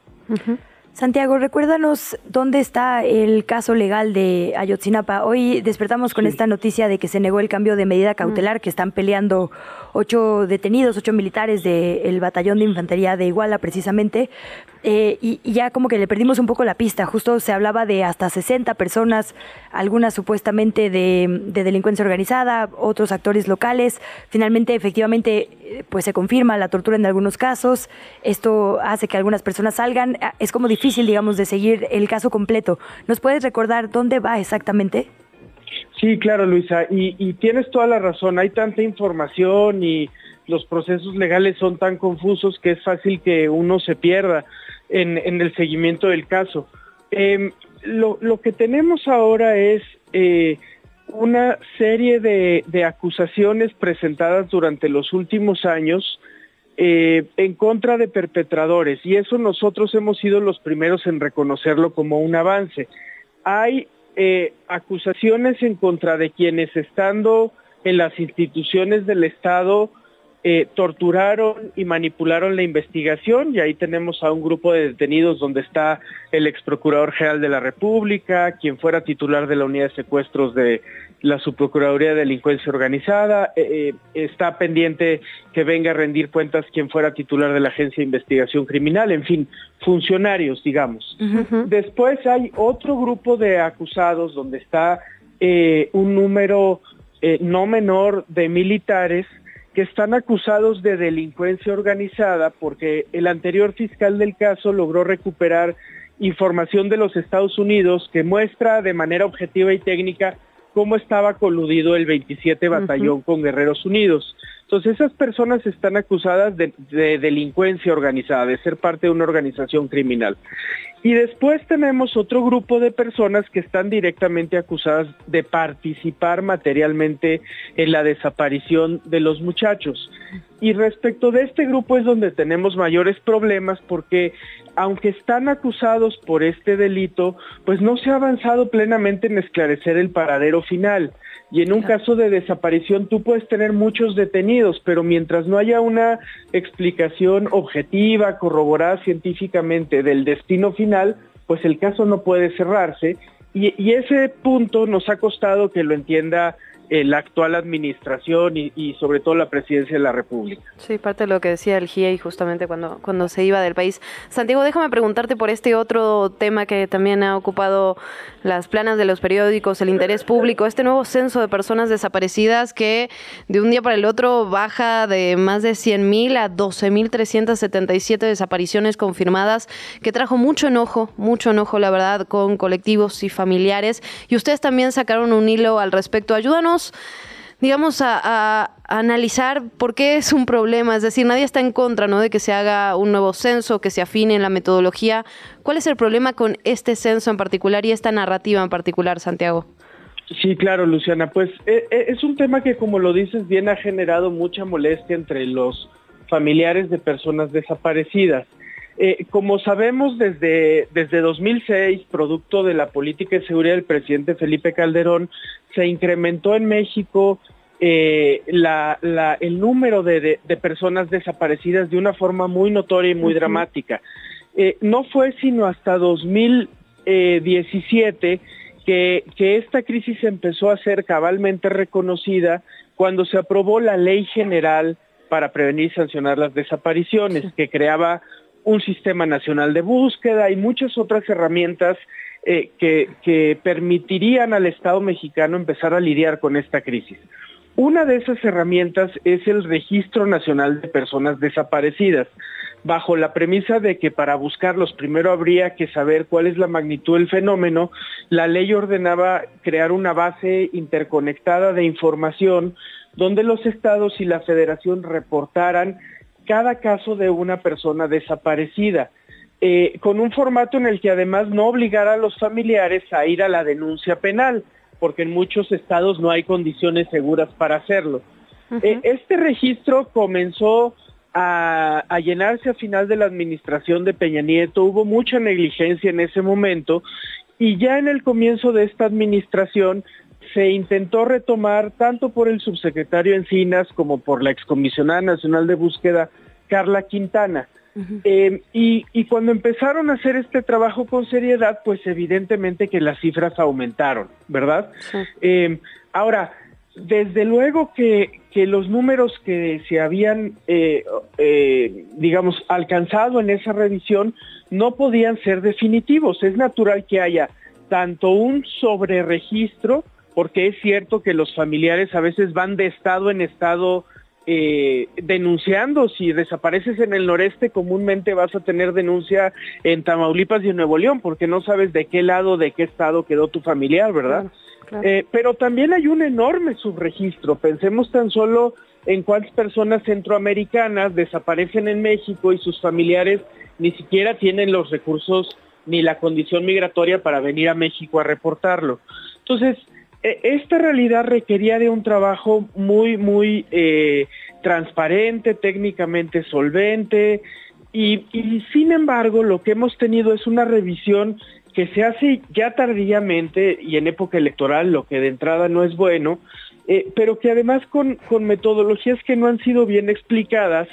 Santiago, recuérdanos dónde está el caso legal de Ayotzinapa. Hoy despertamos con esta noticia de que se negó el cambio de medida cautelar, que están peleando ocho detenidos, ocho militares del batallón de infantería de Iguala precisamente, eh, y, ya como que le perdimos un poco la pista. Justo se hablaba de hasta 60 personas, algunas supuestamente de, delincuencia organizada, otros actores locales. Finalmente, efectivamente, pues se confirma la tortura en algunos casos. Esto hace que algunas personas salgan. Ah, es como difícil, digamos, de seguir el caso completo. ¿Nos puedes recordar dónde va exactamente? Sí, claro, Luisa, y, tienes toda la razón. Hay tanta información y los procesos legales son tan confusos que es fácil que uno se pierda en, el seguimiento del caso. Em, lo, lo que tenemos ahora es eh, una serie de, de, acusaciones presentadas durante los últimos años eh, en contra de perpetradores y eso nosotros hemos sido los primeros en reconocerlo como un avance. Hay eh, acusaciones en contra de quienes estando en las instituciones del Estado eh, torturaron y manipularon la investigación y ahí tenemos a un grupo de detenidos donde está el ex procurador general de la República, quien fuera titular de la unidad de secuestros de la subprocuraduría de delincuencia organizada, eh, eh, está pendiente que venga a rendir cuentas quien fuera titular de la agencia de investigación criminal, en fin, funcionarios, digamos. Después hay otro grupo de acusados donde está un número no menor de militares que están acusados de delincuencia organizada porque el anterior fiscal del caso logró recuperar información de los Estados Unidos que muestra de manera objetiva y técnica cómo estaba coludido el 27 Batallón con Guerreros Unidos. Entonces esas personas están acusadas de, de, delincuencia organizada, de ser parte de una organización criminal. Y después tenemos otro grupo de personas que están directamente acusadas de participar materialmente en la desaparición de los muchachos. Y respecto de este grupo es donde tenemos mayores problemas porque aunque están acusados por este delito, pues no se ha avanzado plenamente en esclarecer el paradero final. Y en un caso de desaparición tú puedes tener muchos detenidos, pero mientras no haya una explicación objetiva, corroborada científicamente del destino final, pues el caso no puede cerrarse. Y, ese punto nos ha costado que lo entienda la actual administración y, sobre todo la presidencia de la República. Sí, parte de lo que decía el GIEI justamente cuando, cuando se iba del país. Santiago, déjame preguntarte por este otro tema que también ha ocupado las planas de los periódicos, el interés público, este nuevo censo de personas desaparecidas que de un día para el otro baja de más de 100.000 a 12.377 desapariciones confirmadas, que trajo mucho enojo, mucho enojo, la verdad, con colectivos y familiares. Y ustedes también sacaron un hilo al respecto. Ayúdanos digamos, a, analizar por qué es un problema. Es decir, nadie está en contra ¿no? de que se haga un nuevo censo, que se afine en la metodología. ¿Cuál es el problema con este censo en particular y esta narrativa en particular, Santiago? Sí, claro, Luciana. Pues e, e, es un tema que, como lo dices bien, ha generado mucha molestia entre los familiares de personas desaparecidas. Eh, como sabemos desde, desde 2006, producto de la política de seguridad del presidente Felipe Calderón, se incrementó en México eh, el número de, personas desaparecidas de una forma muy notoria y muy dramática. Eh, no fue sino hasta 2017 que, que esta crisis empezó a ser cabalmente reconocida cuando se aprobó la Ley General para prevenir y sancionar las desapariciones, que creaba un sistema nacional de búsqueda y muchas otras herramientas eh, que, que permitirían al Estado mexicano empezar a lidiar con esta crisis. Una de esas herramientas es el Registro Nacional de Personas Desaparecidas, bajo la premisa de que para buscarlos primero habría que saber cuál es la magnitud del fenómeno, la ley ordenaba crear una base interconectada de información donde los estados y la federación reportaran cada caso de una persona desaparecida, eh, con un formato en el que además no obligara a los familiares a ir a la denuncia penal, porque en muchos estados no hay condiciones seguras para hacerlo. Eh, este registro comenzó a, a, llenarse a final de la administración de Peña Nieto, hubo mucha negligencia en ese momento y ya en el comienzo de esta administración se intentó retomar tanto por el subsecretario Encinas como por la excomisionada nacional de búsqueda Carla Quintana. Eh, y, cuando empezaron a hacer este trabajo con seriedad, pues evidentemente que las cifras aumentaron, ¿verdad? Eh, ahora, desde luego que, que, los números que se habían, eh, digamos, alcanzado en esa revisión no podían ser definitivos. Es natural que haya tanto un sobreregistro, porque es cierto que los familiares a veces van de estado en estado eh, denunciando. Si desapareces en el noreste, comúnmente vas a tener denuncia en Tamaulipas y en Nuevo León, porque no sabes de qué lado, de qué estado quedó tu familiar, ¿verdad? Eh, pero también hay un enorme subregistro. Pensemos tan solo en cuántas personas centroamericanas desaparecen en México y sus familiares ni siquiera tienen los recursos ni la condición migratoria para venir a México a reportarlo. Entonces, esta realidad requería de un trabajo muy, muy eh, transparente, técnicamente solvente, y, sin embargo lo que hemos tenido es una revisión que se hace ya tardíamente y en época electoral, lo que de entrada no es bueno, eh, pero que además con, con, metodologías que no han sido bien explicadas,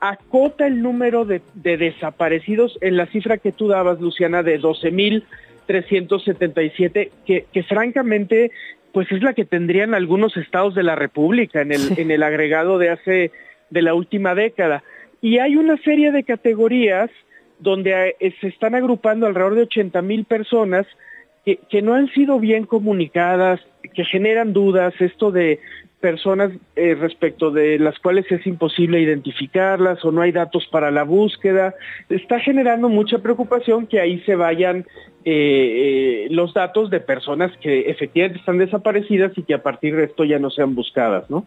acota el número de, de desaparecidos en la cifra que tú dabas, Luciana, de 12.377, que, que francamente pues es la que tendrían algunos estados de la República en el, en el agregado de hace, de la última década. Y hay una serie de categorías donde eh, se están agrupando alrededor de 80 mil personas que, que, no han sido bien comunicadas, que generan dudas, esto de personas eh, respecto de las cuales es imposible identificarlas o no hay datos para la búsqueda, está generando mucha preocupación que ahí se vayan eh, eh, los datos de personas que efectivamente están desaparecidas y que a partir de esto ya no sean buscadas, ¿no?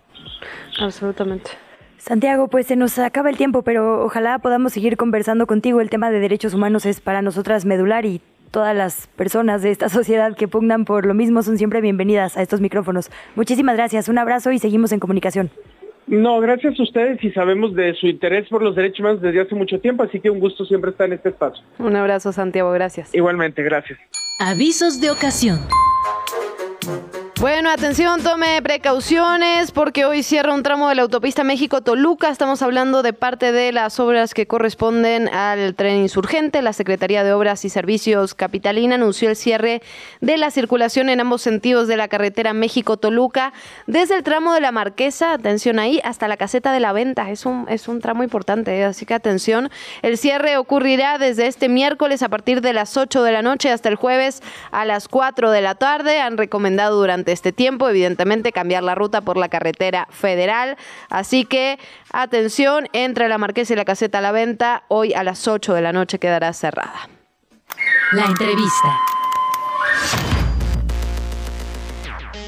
Absolutamente. Santiago, pues se nos acaba el tiempo, pero ojalá podamos seguir conversando contigo. El tema de derechos humanos es para nosotras medular y todas las personas de esta sociedad que pugnan por lo mismo son siempre bienvenidas a estos micrófonos. Muchísimas gracias, un abrazo y seguimos en comunicación. No, gracias a ustedes y sabemos de su interés por los derechos humanos desde hace mucho tiempo, así que un gusto siempre estar en este espacio. Un abrazo, Santiago, gracias. Igualmente, gracias. Avisos de ocasión. Bueno, atención, tome precauciones porque hoy cierra un tramo de la autopista México-Toluca. Estamos hablando de parte de las obras que corresponden al tren insurgente. La Secretaría de Obras y Servicios Capitalina anunció el cierre de la circulación en ambos sentidos de la carretera México-Toluca desde el tramo de la Marquesa, atención ahí, hasta la caseta de la venta. Es un, es un tramo importante, ¿eh? así que atención. El cierre ocurrirá desde este miércoles a partir de las 8 de la noche hasta el jueves a las 4 de la tarde. Han recomendado durante este tiempo, evidentemente, cambiar la ruta por la carretera federal. Así que, atención, entre la Marquesa y la Caseta a la Venta, hoy a las 8 de la noche quedará cerrada. La entrevista.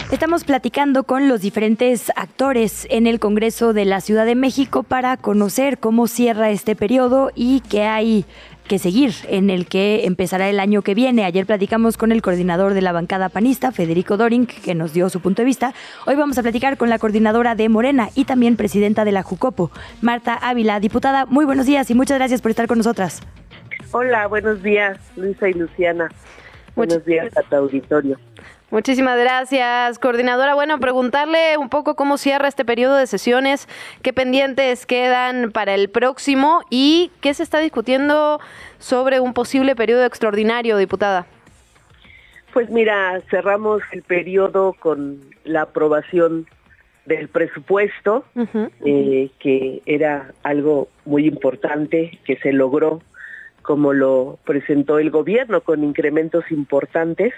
Estamos platicando con los diferentes actores en el Congreso de la Ciudad de México para conocer cómo cierra este periodo y qué hay que seguir en el que empezará el año que viene. Ayer platicamos con el coordinador de la bancada panista, Federico Doring, que nos dio su punto de vista. Hoy vamos a platicar con la coordinadora de Morena y también presidenta de la Jucopo, Marta Ávila. Diputada, muy buenos días y muchas gracias por estar con nosotras. Hola, buenos días, Luisa y Luciana. Buenos días a tu auditorio. Muchísimas gracias, coordinadora. Bueno, preguntarle un poco cómo cierra este periodo de sesiones, qué pendientes quedan para el próximo y qué se está discutiendo sobre un posible periodo extraordinario, diputada. Pues mira, cerramos el periodo con la aprobación del presupuesto, eh, que era algo muy importante que se logró como lo presentó el gobierno con incrementos importantes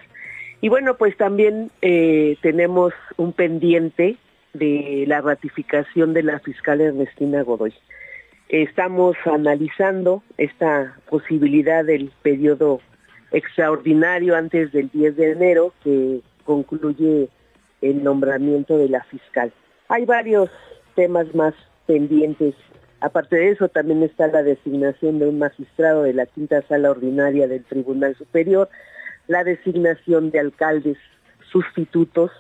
y bueno, pues también eh, tenemos un pendiente de la ratificación de la fiscal Ernestina Godoy. Estamos analizando esta posibilidad del periodo extraordinario antes del 10 de enero que concluye el nombramiento de la fiscal. Hay varios temas más pendientes. Aparte de eso, también está la designación de un magistrado de la quinta sala ordinaria del Tribunal Superior, la designación de alcaldes sustitutos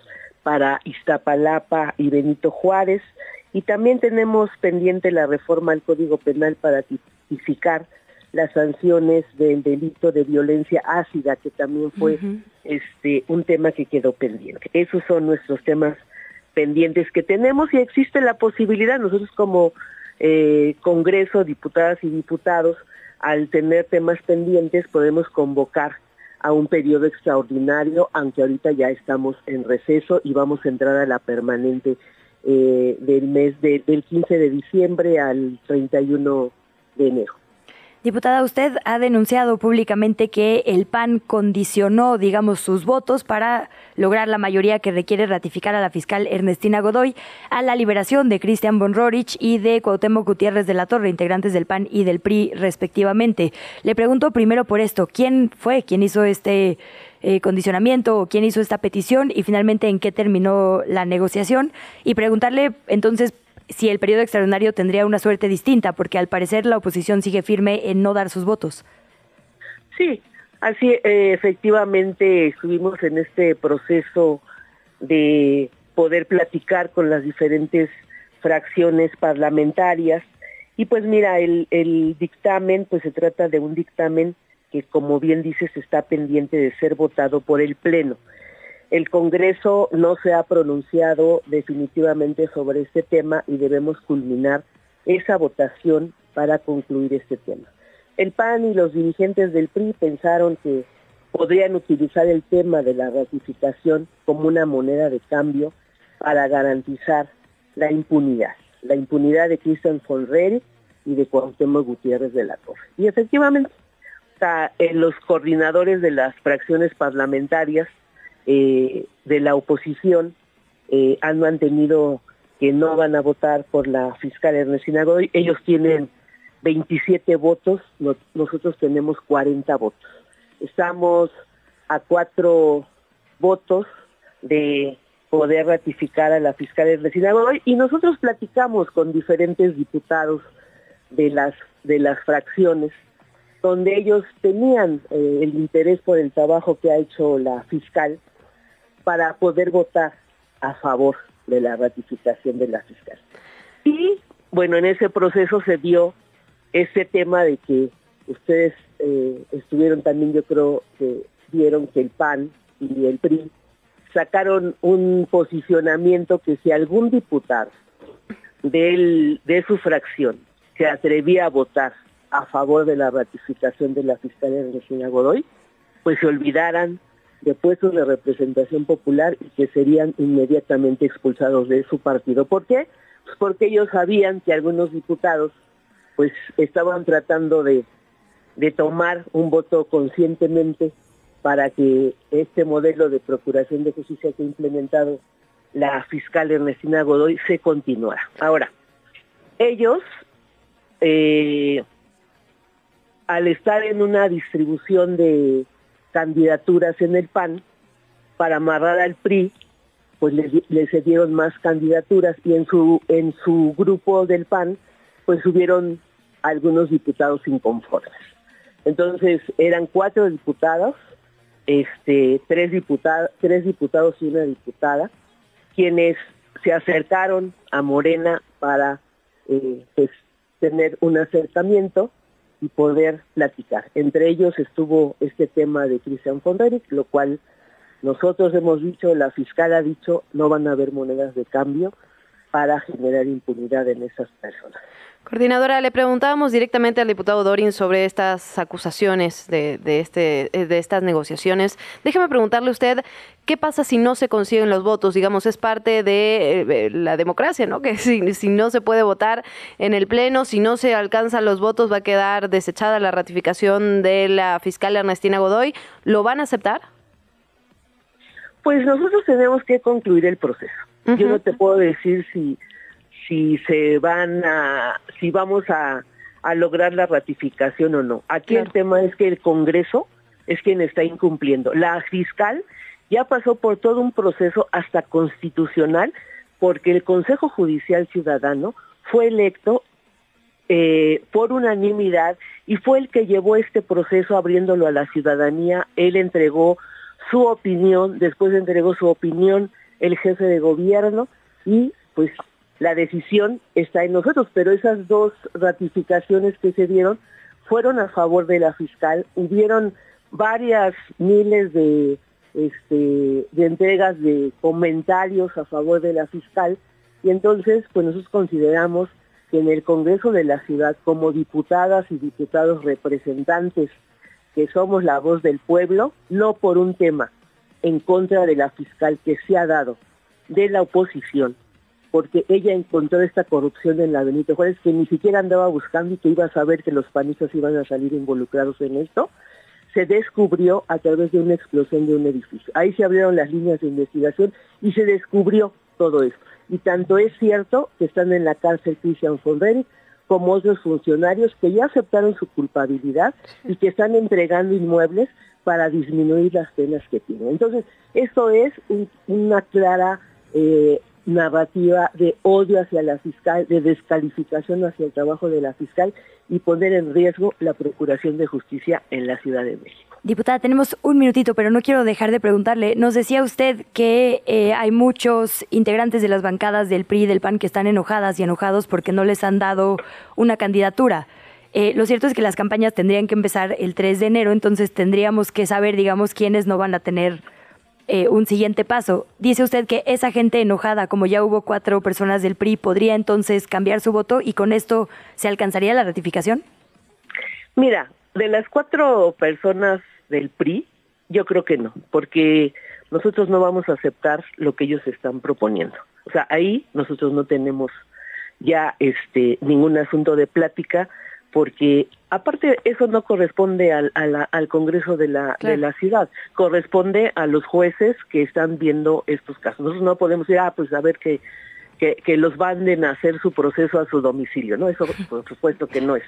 para Iztapalapa y Benito Juárez y también tenemos pendiente la reforma al Código Penal para tipificar las sanciones del delito de violencia ácida que también fue este un tema que quedó pendiente. Esos son nuestros temas pendientes que tenemos y existe la posibilidad nosotros como eh, Congreso, diputadas y diputados, al tener temas pendientes podemos convocar a un periodo extraordinario, aunque ahorita ya estamos en receso y vamos a entrar a la permanente eh, del mes de, del 15 de diciembre al 31 de enero. Diputada, usted ha denunciado públicamente que el PAN condicionó, digamos, sus votos para lograr la mayoría que requiere ratificar a la fiscal Ernestina Godoy a la liberación de Cristian Bonrorich y de Cuauhtémoc Gutiérrez de la Torre, integrantes del PAN y del PRI respectivamente. Le pregunto primero por esto, ¿quién fue quien hizo este eh, condicionamiento o quién hizo esta petición y finalmente en qué terminó la negociación? Y preguntarle entonces si el periodo extraordinario tendría una suerte distinta, porque al parecer la oposición sigue firme en no dar sus votos. Sí, Así, eh, efectivamente, estuvimos en este proceso de poder platicar con las diferentes fracciones parlamentarias. Y pues mira, el, el dictamen, pues se trata de un dictamen que como bien dices está pendiente de ser votado por el Pleno. El Congreso no se ha pronunciado definitivamente sobre este tema y debemos culminar esa votación para concluir este tema. El PAN y los dirigentes del PRI pensaron que podrían utilizar el tema de la ratificación como una moneda de cambio para garantizar la impunidad, la impunidad de Cristian Fonrell y de Cuauhtémoc Gutiérrez de la Torre. Y efectivamente, en los coordinadores de las fracciones parlamentarias eh, de la oposición eh, han mantenido que no van a votar por la fiscal Ernestina Godoy. Ellos tienen 27 votos, nosotros tenemos 40 votos. Estamos a cuatro votos de poder ratificar a la fiscal Ernestina Godoy y nosotros platicamos con diferentes diputados de las de las fracciones donde ellos tenían eh, el interés por el trabajo que ha hecho la fiscal para poder votar a favor de la ratificación de la fiscal. Y bueno, en ese proceso se dio ese tema de que ustedes eh, estuvieron también, yo creo que vieron que el PAN y el PRI sacaron un posicionamiento que si algún diputado del, de su fracción se atrevía a votar a favor de la ratificación de la Fiscalía de Regina Godoy, pues se olvidaran de puestos de representación popular y que serían inmediatamente expulsados de su partido. ¿Por qué? Pues porque ellos sabían que algunos diputados pues estaban tratando de, de tomar un voto conscientemente para que este modelo de procuración de justicia que ha implementado la fiscal Ernestina Godoy se continuara. Ahora, ellos eh, al estar en una distribución de candidaturas en el PAN, para amarrar al PRI, pues le, le cedieron más candidaturas y en su, en su grupo del PAN, pues hubieron algunos diputados inconformes. Entonces eran cuatro diputados, este, tres, diputados, tres diputados y una diputada, quienes se acercaron a Morena para eh, pues, tener un acercamiento y poder platicar. Entre ellos estuvo este tema de Cristian Fonderich, lo cual nosotros hemos dicho, la fiscal ha dicho, no van a haber monedas de cambio para generar impunidad en esas personas. Coordinadora, le preguntábamos directamente al diputado Dorin sobre estas acusaciones de, de, este, de estas negociaciones. Déjeme preguntarle a usted, ¿qué pasa si no se consiguen los votos? Digamos, es parte de eh, la democracia, ¿no? Que si, si, no se puede votar en el Pleno, si no se alcanzan los votos, va a quedar desechada la ratificación de la fiscal Ernestina Godoy. ¿Lo van a aceptar? Pues nosotros tenemos que concluir el proceso. Uh -huh. Yo no te puedo decir si si se van a, si vamos a, a lograr la ratificación o no. Aquí claro. el tema es que el Congreso es quien está incumpliendo. La fiscal ya pasó por todo un proceso hasta constitucional porque el Consejo Judicial Ciudadano fue electo eh, por unanimidad y fue el que llevó este proceso abriéndolo a la ciudadanía. Él entregó su opinión, después entregó su opinión el jefe de gobierno y pues la decisión está en nosotros, pero esas dos ratificaciones que se dieron fueron a favor de la fiscal, hubieron varias miles de, este, de entregas de comentarios a favor de la fiscal. Y entonces pues nosotros consideramos que en el Congreso de la Ciudad como diputadas y diputados representantes que somos la voz del pueblo, no por un tema en contra de la fiscal que se ha dado de la oposición, porque ella encontró esta corrupción en la Benito Juárez que ni siquiera andaba buscando y que iba a saber que los panistas iban a salir involucrados en esto, se descubrió a través de una explosión de un edificio. Ahí se abrieron las líneas de investigación y se descubrió todo esto. Y tanto es cierto que están en la cárcel Christian Fonderich como otros funcionarios que ya aceptaron su culpabilidad y que están entregando inmuebles para disminuir las penas que tienen. Entonces, esto es un, una clara eh, narrativa de odio hacia la fiscal, de descalificación hacia el trabajo de la fiscal y poner en riesgo la procuración de justicia en la Ciudad de México. Diputada, tenemos un minutito, pero no quiero dejar de preguntarle. Nos decía usted que eh, hay muchos integrantes de las bancadas del PRI y del PAN que están enojadas y enojados porque no les han dado una candidatura. Eh, lo cierto es que las campañas tendrían que empezar el 3 de enero, entonces tendríamos que saber, digamos, quiénes no van a tener eh, un siguiente paso. Dice usted que esa gente enojada, como ya hubo cuatro personas del PRI, podría entonces cambiar su voto y con esto se alcanzaría la ratificación. Mira, de las cuatro personas del PRI, yo creo que no, porque nosotros no vamos a aceptar lo que ellos están proponiendo. O sea, ahí nosotros no tenemos ya este ningún asunto de plática porque aparte eso no corresponde al, al Congreso de la, de la ciudad, corresponde a los jueces que están viendo estos casos. Nosotros no podemos decir, ah, pues a ver que, que, que los manden a hacer su proceso a su domicilio, ¿no? Eso por supuesto que no es.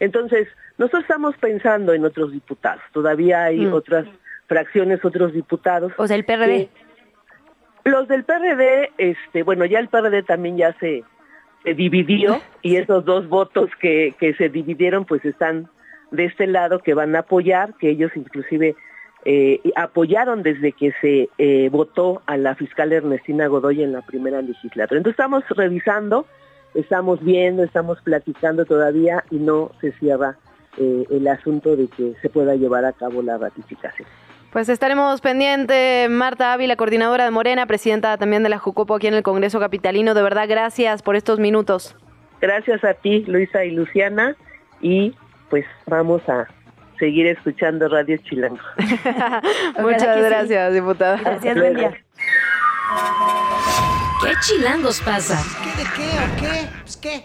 Entonces, nosotros estamos pensando en otros diputados, todavía hay mm. otras fracciones, otros diputados. O sea, el PRD. los del PRD, este, bueno, ya el PRD también ya se se dividió y esos dos votos que, que se dividieron pues están de este lado que van a apoyar, que ellos inclusive eh, apoyaron desde que se eh, votó a la fiscal Ernestina Godoy en la primera legislatura. Entonces estamos revisando, estamos viendo, estamos platicando todavía y no se cierra eh, el asunto de que se pueda llevar a cabo la ratificación. Pues estaremos pendientes. Marta Ávila, coordinadora de Morena, presidenta también de la Jucopo aquí en el Congreso Capitalino. De verdad, gracias por estos minutos. Gracias a ti, Luisa y Luciana. Y pues vamos a seguir escuchando Radio Chilango. Muchas gracias, diputada. Gracias, buen día. ¿Qué chilangos pasa? ¿Qué de qué o qué? Pues qué.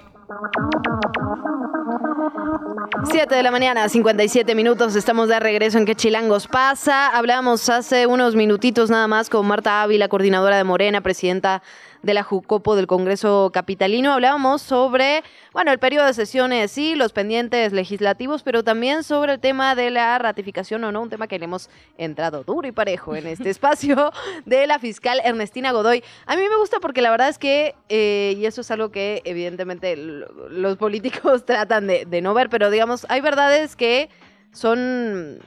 7 de la mañana, 57 minutos, estamos de regreso en Que Chilangos pasa. Hablamos hace unos minutitos nada más con Marta Ávila, coordinadora de Morena, presidenta de la Jucopo del Congreso Capitalino. Hablábamos sobre, bueno, el periodo de sesiones, sí, los pendientes legislativos, pero también sobre el tema de la ratificación o no, un tema que le hemos entrado duro y parejo en este espacio de la fiscal Ernestina Godoy. A mí me gusta porque la verdad es que, eh, y eso es algo que evidentemente los políticos tratan de, de no ver, pero digamos, hay verdades que son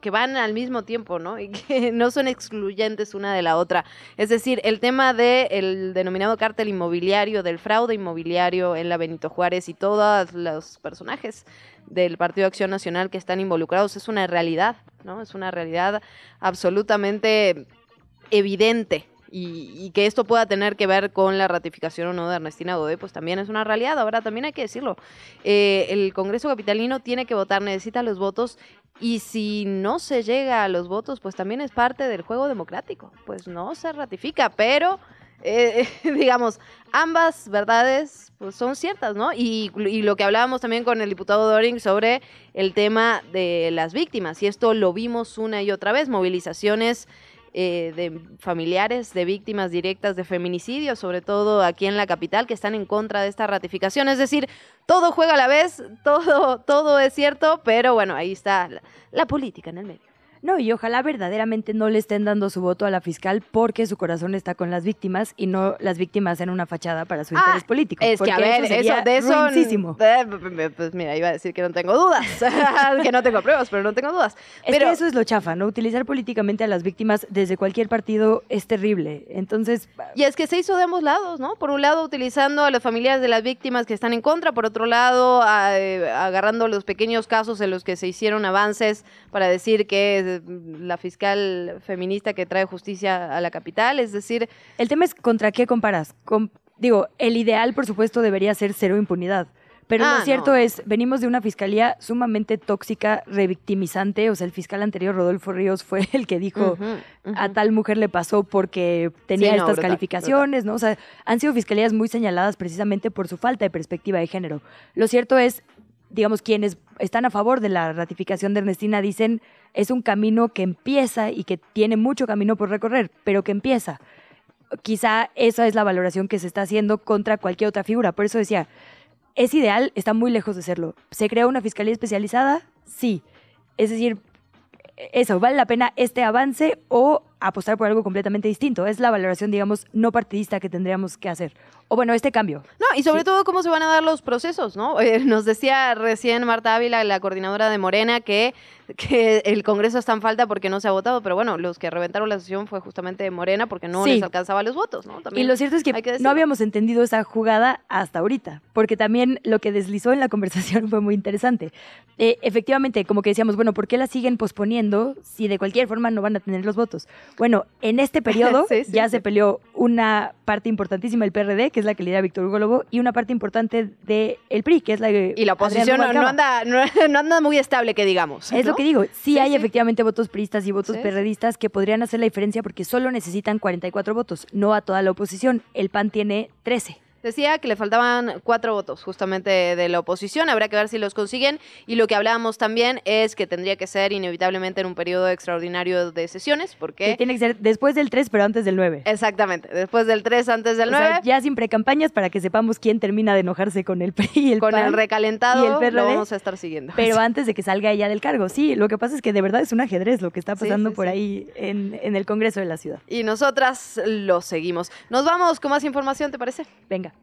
que van al mismo tiempo, ¿no? Y que no son excluyentes una de la otra. Es decir, el tema del denominado cártel inmobiliario, del fraude inmobiliario en la Benito Juárez y todos los personajes del Partido de Acción Nacional que están involucrados es una realidad, ¿no? Es una realidad absolutamente evidente y, que esto pueda tener que ver con la ratificación o no de Ernestina Godoy, pues también es una realidad. Ahora también hay que decirlo. Eh, el Congreso Capitalino tiene que votar, necesita los votos y si no se llega a los votos, pues también es parte del juego democrático. Pues no se ratifica, pero eh, digamos, ambas verdades pues, son ciertas, ¿no? Y, y, lo que hablábamos también con el diputado Doring sobre el tema de las víctimas, y esto lo vimos una y otra vez, movilizaciones eh, de familiares de víctimas directas de feminicidio, sobre todo aquí en la capital, que están en contra de esta ratificación. Es decir, todo juega a la vez, todo, todo es cierto, pero bueno, ahí está la política en el medio. No, y ojalá verdaderamente no le estén dando su voto a la fiscal porque su corazón está con las víctimas y no las víctimas en una fachada para su interés ah, político. Es que a ver, eso, de eso. Eh, pues mira, iba a decir que no tengo dudas, que no tengo pruebas, pero no tengo dudas. pero eso es lo chafa, ¿no? Utilizar políticamente a las víctimas desde cualquier partido es terrible. Entonces. Y es que se hizo de ambos lados, ¿no? Por un lado, utilizando a las familias de las víctimas que están en contra, por otro lado, eh, agarrando los pequeños casos en los que se hicieron avances para decir que la fiscal feminista que trae justicia a la capital, es decir... El tema es contra qué comparas. digo, el ideal, por supuesto, debería ser cero impunidad. Pero lo ah, cierto es, venimos de una fiscalía sumamente tóxica, revictimizante. O sea, el fiscal anterior, Rodolfo Ríos, fue el que dijo a tal mujer le pasó porque tenía estas calificaciones, ¿no? O sea, han sido fiscalías muy señaladas precisamente por su falta de perspectiva de género. Lo cierto es, digamos, quienes están a favor de la ratificación de Ernestina dicen es un camino que empieza y que tiene mucho camino por recorrer, pero que empieza. Quizá esa es la valoración que se está haciendo contra cualquier otra figura. Por eso decía, ¿es ideal? Está muy lejos de serlo. ¿Se crea una fiscalía especializada? Sí. Es decir, eso, ¿vale la pena este avance o apostar por algo completamente distinto. Es la valoración, digamos, no partidista que tendríamos que hacer. O bueno, este cambio. No, y sobre todo cómo se van a dar los procesos, ¿no? Eh, nos decía recién Marta Ávila, la coordinadora de Morena, que, que el Congreso está en falta porque no se ha votado, pero bueno, los que reventaron la sesión fue justamente Morena porque no les alcanzaba los votos, ¿no? y lo cierto es que, no habíamos entendido esa jugada hasta ahorita, porque también lo que deslizó en la conversación fue muy interesante. Eh, efectivamente, como que decíamos, bueno, ¿por qué la siguen posponiendo si de cualquier forma no van a tener los votos? Bueno, en este periodo ya se peleó una parte importantísima del PRD, que es la que lidera Víctor Hugo Lobo, y una parte importante del el PRI, que es la de Y la oposición no, anda, no, anda muy estable, que digamos. Es lo que digo. Sí, hay efectivamente votos priistas y votos PRDistas que podrían hacer la diferencia porque solo necesitan 44 votos, no a toda la oposición. El PAN tiene 13. Decía que le faltaban cuatro votos justamente de la oposición, habrá que ver si los consiguen. Y lo que hablábamos también es que tendría que ser inevitablemente en un periodo extraordinario de sesiones, porque... tiene que ser después del 3, pero antes del 9. Exactamente, después del 3, antes del 9. ya sin precampañas para que sepamos quién termina de enojarse con el PRI y el Con el recalentado y el PRD, lo vamos a estar siguiendo. Pero antes de que salga ella del cargo. Sí, lo que pasa es que de verdad es un ajedrez lo que está pasando por ahí en, en el Congreso de la Ciudad. Y nosotras lo seguimos. Nos vamos con más información, ¿te parece? Venga.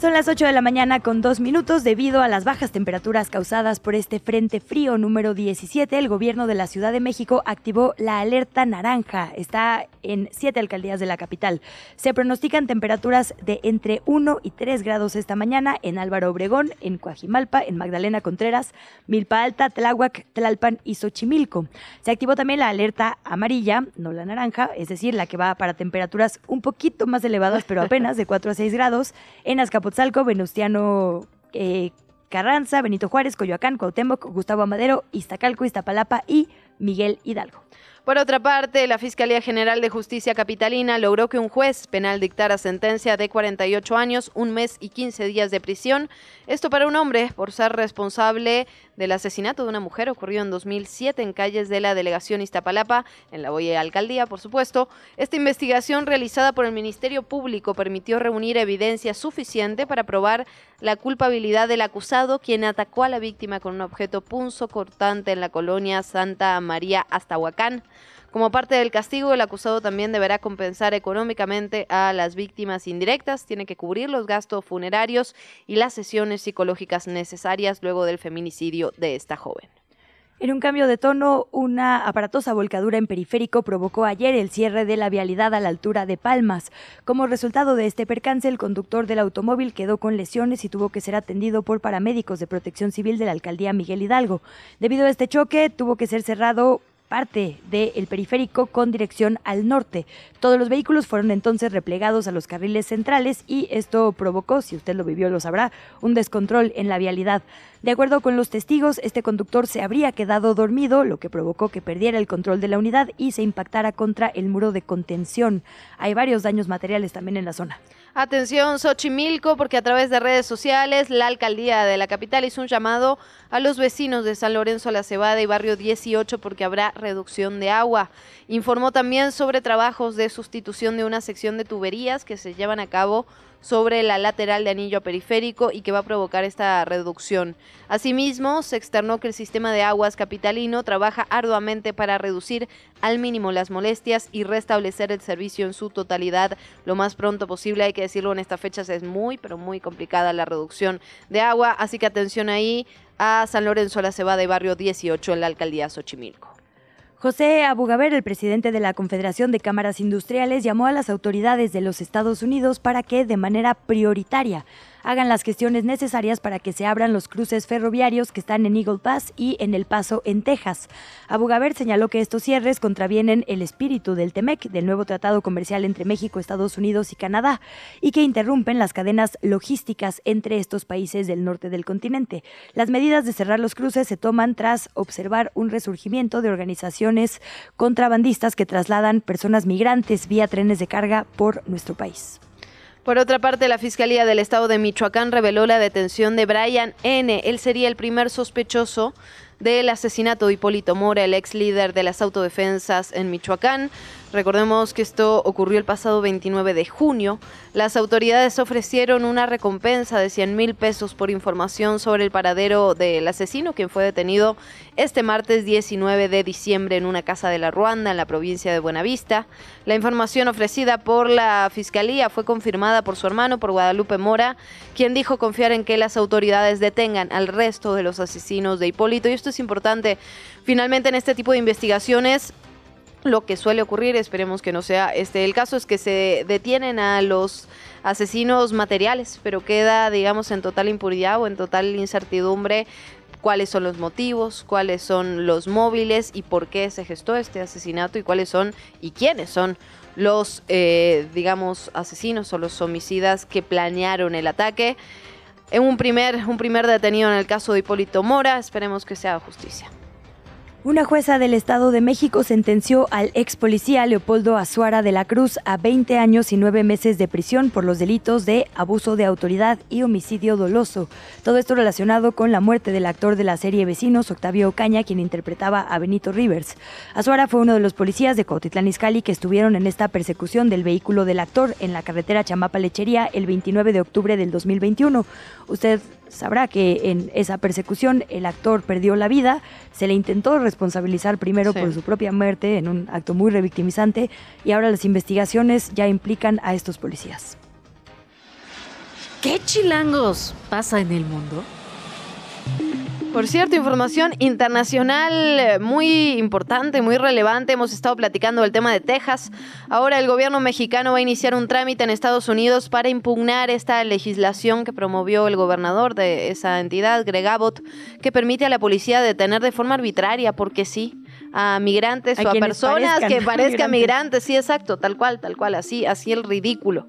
Son las 8 de la mañana con dos minutos. Debido a las bajas temperaturas causadas por este frente frío número 17, el gobierno de la Ciudad de México activó la alerta naranja. Está en siete alcaldías de la capital. Se pronostican temperaturas de entre 1 y 3 grados esta mañana en Álvaro Obregón, en Coajimalpa, en Magdalena Contreras, Milpa Alta, Tláhuac, Tlalpan y Xochimilco. Se activó también la alerta amarilla, no la naranja, es decir, la que va para temperaturas un poquito más elevadas, pero apenas de 4 a 6 grados en Azcapotzalco Azcapotzalco, Venustiano eh, Carranza, Benito Juárez, Coyoacán, Cuauhtémoc, Gustavo Amadero, Iztacalco, Iztapalapa y Miguel Hidalgo. Por otra parte, la Fiscalía General de Justicia Capitalina logró que un juez penal dictara sentencia de 48 años, un mes y 15 días de prisión. Esto para un hombre por ser responsable del asesinato de una mujer ocurrido en 2007 en calles de la delegación Iztapalapa, en la Boya Alcaldía, por supuesto. Esta investigación realizada por el Ministerio Público permitió reunir evidencia suficiente para probar la culpabilidad del acusado, quien atacó a la víctima con un objeto punzo cortante en la colonia Santa María Astahuacán. Como parte del castigo, el acusado también deberá compensar económicamente a las víctimas indirectas, tiene que cubrir los gastos funerarios y las sesiones psicológicas necesarias luego del feminicidio de esta joven. En un cambio de tono, una aparatosa volcadura en periférico provocó ayer el cierre de la vialidad a la altura de Palmas. Como resultado de este percance, el conductor del automóvil quedó con lesiones y tuvo que ser atendido por paramédicos de protección civil de la alcaldía Miguel Hidalgo. Debido a este choque, tuvo que ser cerrado parte del periférico con dirección al norte. Todos los vehículos fueron entonces replegados a los carriles centrales y esto provocó, si usted lo vivió lo sabrá, un descontrol en la vialidad. De acuerdo con los testigos, este conductor se habría quedado dormido, lo que provocó que perdiera el control de la unidad y se impactara contra el muro de contención. Hay varios daños materiales también en la zona. Atención Xochimilco, porque a través de redes sociales la alcaldía de la capital hizo un llamado a los vecinos de San Lorenzo La Cebada y Barrio 18 porque habrá reducción de agua. Informó también sobre trabajos de sustitución de una sección de tuberías que se llevan a cabo sobre la lateral de anillo periférico y que va a provocar esta reducción. Asimismo, se externó que el sistema de aguas capitalino trabaja arduamente para reducir al mínimo las molestias y restablecer el servicio en su totalidad lo más pronto posible. Hay que decirlo, en estas fechas es muy, pero muy complicada la reducción de agua, así que atención ahí a San Lorenzo la Cebada y Barrio 18 en la alcaldía Xochimilco. José Abugaber, el presidente de la Confederación de Cámaras Industriales, llamó a las autoridades de los Estados Unidos para que, de manera prioritaria, hagan las gestiones necesarias para que se abran los cruces ferroviarios que están en Eagle Pass y en El Paso, en Texas. Abugaber señaló que estos cierres contravienen el espíritu del TEMEC, del nuevo tratado comercial entre México, Estados Unidos y Canadá, y que interrumpen las cadenas logísticas entre estos países del norte del continente. Las medidas de cerrar los cruces se toman tras observar un resurgimiento de organizaciones contrabandistas que trasladan personas migrantes vía trenes de carga por nuestro país. Por otra parte, la Fiscalía del Estado de Michoacán reveló la detención de Brian N. Él sería el primer sospechoso del asesinato de Hipólito Mora, el ex líder de las autodefensas en Michoacán. Recordemos que esto ocurrió el pasado 29 de junio. Las autoridades ofrecieron una recompensa de 100 mil pesos por información sobre el paradero del asesino, quien fue detenido este martes 19 de diciembre en una casa de la Ruanda, en la provincia de Buenavista. La información ofrecida por la Fiscalía fue confirmada por su hermano, por Guadalupe Mora, quien dijo confiar en que las autoridades detengan al resto de los asesinos de Hipólito. Y esto es importante. Finalmente, en este tipo de investigaciones, lo que suele ocurrir, esperemos que no sea este el caso, es que se detienen a los asesinos materiales, pero queda, digamos, en total impunidad o en total incertidumbre cuáles son los motivos, cuáles son los móviles y por qué se gestó este asesinato y cuáles son y quiénes son los, eh, digamos, asesinos o los homicidas que planearon el ataque. En un primer, un primer detenido en el caso de Hipólito Mora, esperemos que sea justicia. Una jueza del Estado de México sentenció al ex policía Leopoldo Azuara de la Cruz a 20 años y 9 meses de prisión por los delitos de abuso de autoridad y homicidio doloso. Todo esto relacionado con la muerte del actor de la serie Vecinos, Octavio Ocaña, quien interpretaba a Benito Rivers. Azuara fue uno de los policías de Cuautitlán Izcalli que estuvieron en esta persecución del vehículo del actor en la carretera Chamapa Lechería el 29 de octubre del 2021. Usted sabrá que en esa persecución el actor perdió la vida, se le intentó responsabilizar primero por su propia muerte en un acto muy revictimizante y ahora las investigaciones ya implican a estos policías. ¿Qué chilangos pasa en el mundo? Por cierto, información internacional eh, muy importante, muy relevante. Hemos estado platicando del tema de Texas. Ahora el gobierno mexicano va a iniciar un trámite en Estados Unidos para impugnar esta legislación que promovió el gobernador de esa entidad, Greg Abbott, que permite a la policía detener de forma arbitraria, porque sí, a migrantes o a personas que parezcan migrantes. Sí, exacto, tal cual, tal cual, así, así el ridículo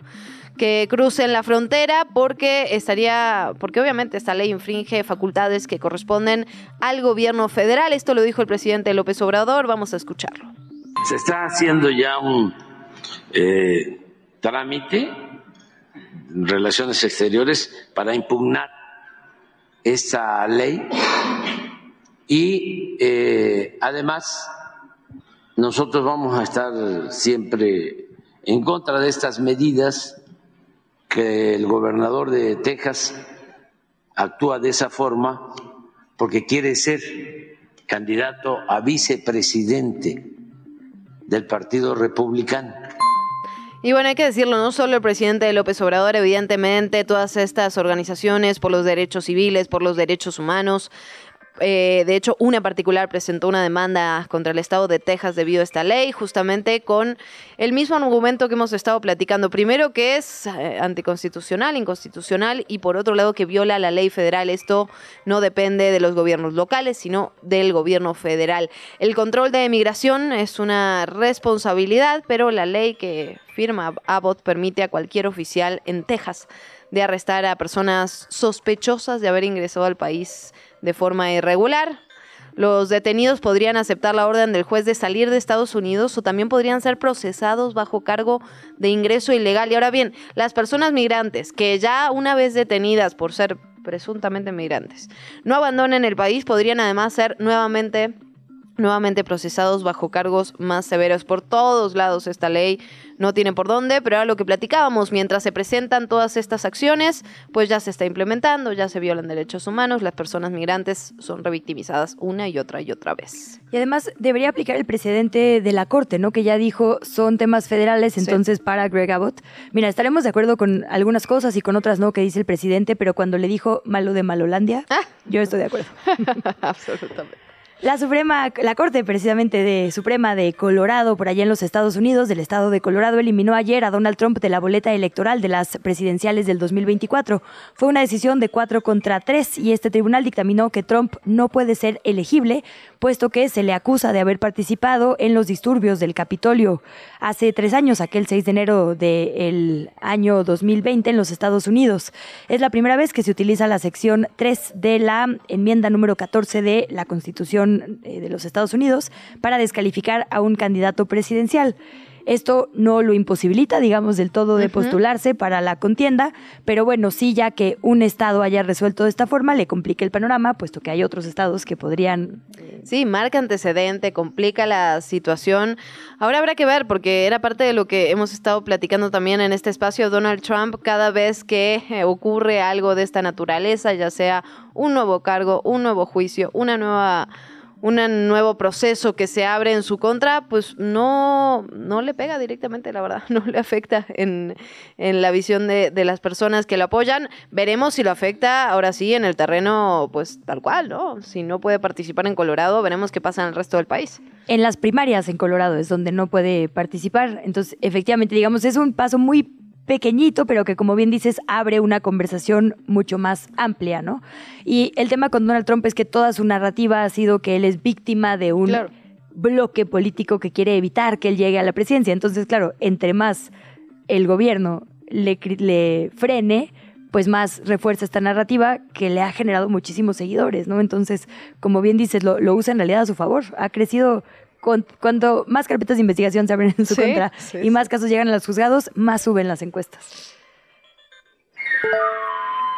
que crucen la frontera porque estaría, porque obviamente esta ley infringe facultades que corresponden al gobierno federal. Esto lo dijo el presidente López Obrador. Vamos a escucharlo. Se está haciendo ya un eh, trámite en relaciones exteriores para impugnar esta ley y eh, además nosotros vamos a estar siempre en contra de estas medidas que el gobernador de Texas actúa de esa forma porque quiere ser candidato a vicepresidente del Partido Republicano. Y bueno, hay que decirlo, no solo el presidente López Obrador, evidentemente todas estas organizaciones por los derechos civiles, por los derechos humanos, eh, de hecho, una particular presentó una demanda contra el Estado de Texas debido a esta ley, justamente con el mismo argumento que hemos estado platicando. Primero, que es eh, anticonstitucional, inconstitucional, y por otro lado, que viola la ley federal. Esto no depende de los gobiernos locales, sino del gobierno federal. El control de emigración es una responsabilidad, pero la ley que firma Abbott permite a cualquier oficial en Texas de arrestar a personas sospechosas de haber ingresado al país de forma irregular. Los detenidos podrían aceptar la orden del juez de salir de Estados Unidos o también podrían ser procesados bajo cargo de ingreso ilegal. Y ahora bien, las personas migrantes que ya una vez detenidas por ser presuntamente migrantes no abandonen el país podrían además ser nuevamente nuevamente procesados bajo cargos más severos. Por todos lados esta ley no tiene por dónde, pero ahora lo que platicábamos, mientras se presentan todas estas acciones, pues ya se está implementando, ya se violan derechos humanos, las personas migrantes son revictimizadas una y otra y otra vez. Y además debería aplicar el precedente de la Corte, ¿no? Que ya dijo son temas federales, entonces para Greg Abbott. Mira, estaremos de acuerdo con algunas cosas y con otras no que dice el presidente, pero cuando le dijo malo de Malolandia, ah. yo estoy de acuerdo. Absolutamente. La Suprema, la Corte precisamente de Suprema de Colorado, por allá en los Estados Unidos, del estado de Colorado, eliminó ayer a Donald Trump de la boleta electoral de las presidenciales del 2024. Fue una decisión de cuatro contra tres y este tribunal dictaminó que Trump no puede ser elegible, puesto que se le acusa de haber participado en los disturbios del Capitolio hace tres años, aquel 6 de enero del año 2020 en los Estados Unidos. Es la primera vez que se utiliza la sección 3 de la enmienda número 14 de la Constitución eh, de los Estados Unidos para descalificar a un candidato presidencial. Esto no lo imposibilita, digamos, del todo de postularse para la contienda, pero bueno, sí, ya que un estado haya resuelto de esta forma, le complica el panorama, puesto que hay otros estados que podrían... Sí, marca antecedente, complica la situación. Ahora habrá que ver, porque era parte de lo que hemos estado platicando también en este espacio, Donald Trump, cada vez que eh, ocurre algo de esta naturaleza, ya sea un nuevo cargo, un nuevo juicio, una nueva un nuevo proceso que se abre en su contra, pues no, no le pega directamente, la verdad, no le afecta en, en la visión de, de, las personas que lo apoyan. Veremos si lo afecta ahora sí en el terreno, pues tal cual, ¿no? Si no puede participar en Colorado, veremos qué pasa en el resto del país. En las primarias en Colorado es donde no puede participar. Entonces, efectivamente, digamos, es un paso muy pequeñito, pero que como bien dices, abre una conversación mucho más amplia, ¿no? Y el tema con Donald Trump es que toda su narrativa ha sido que él es víctima de un bloque político que quiere evitar que él llegue a la presidencia. Entonces, claro, entre más el gobierno le, le frene, pues más refuerza esta narrativa que le ha generado muchísimos seguidores, ¿no? Entonces, como bien dices, lo, lo usa en realidad a su favor. Ha crecido cuando más carpetas de investigación se abren en su contra y más casos llegan a los juzgados, más suben las encuestas.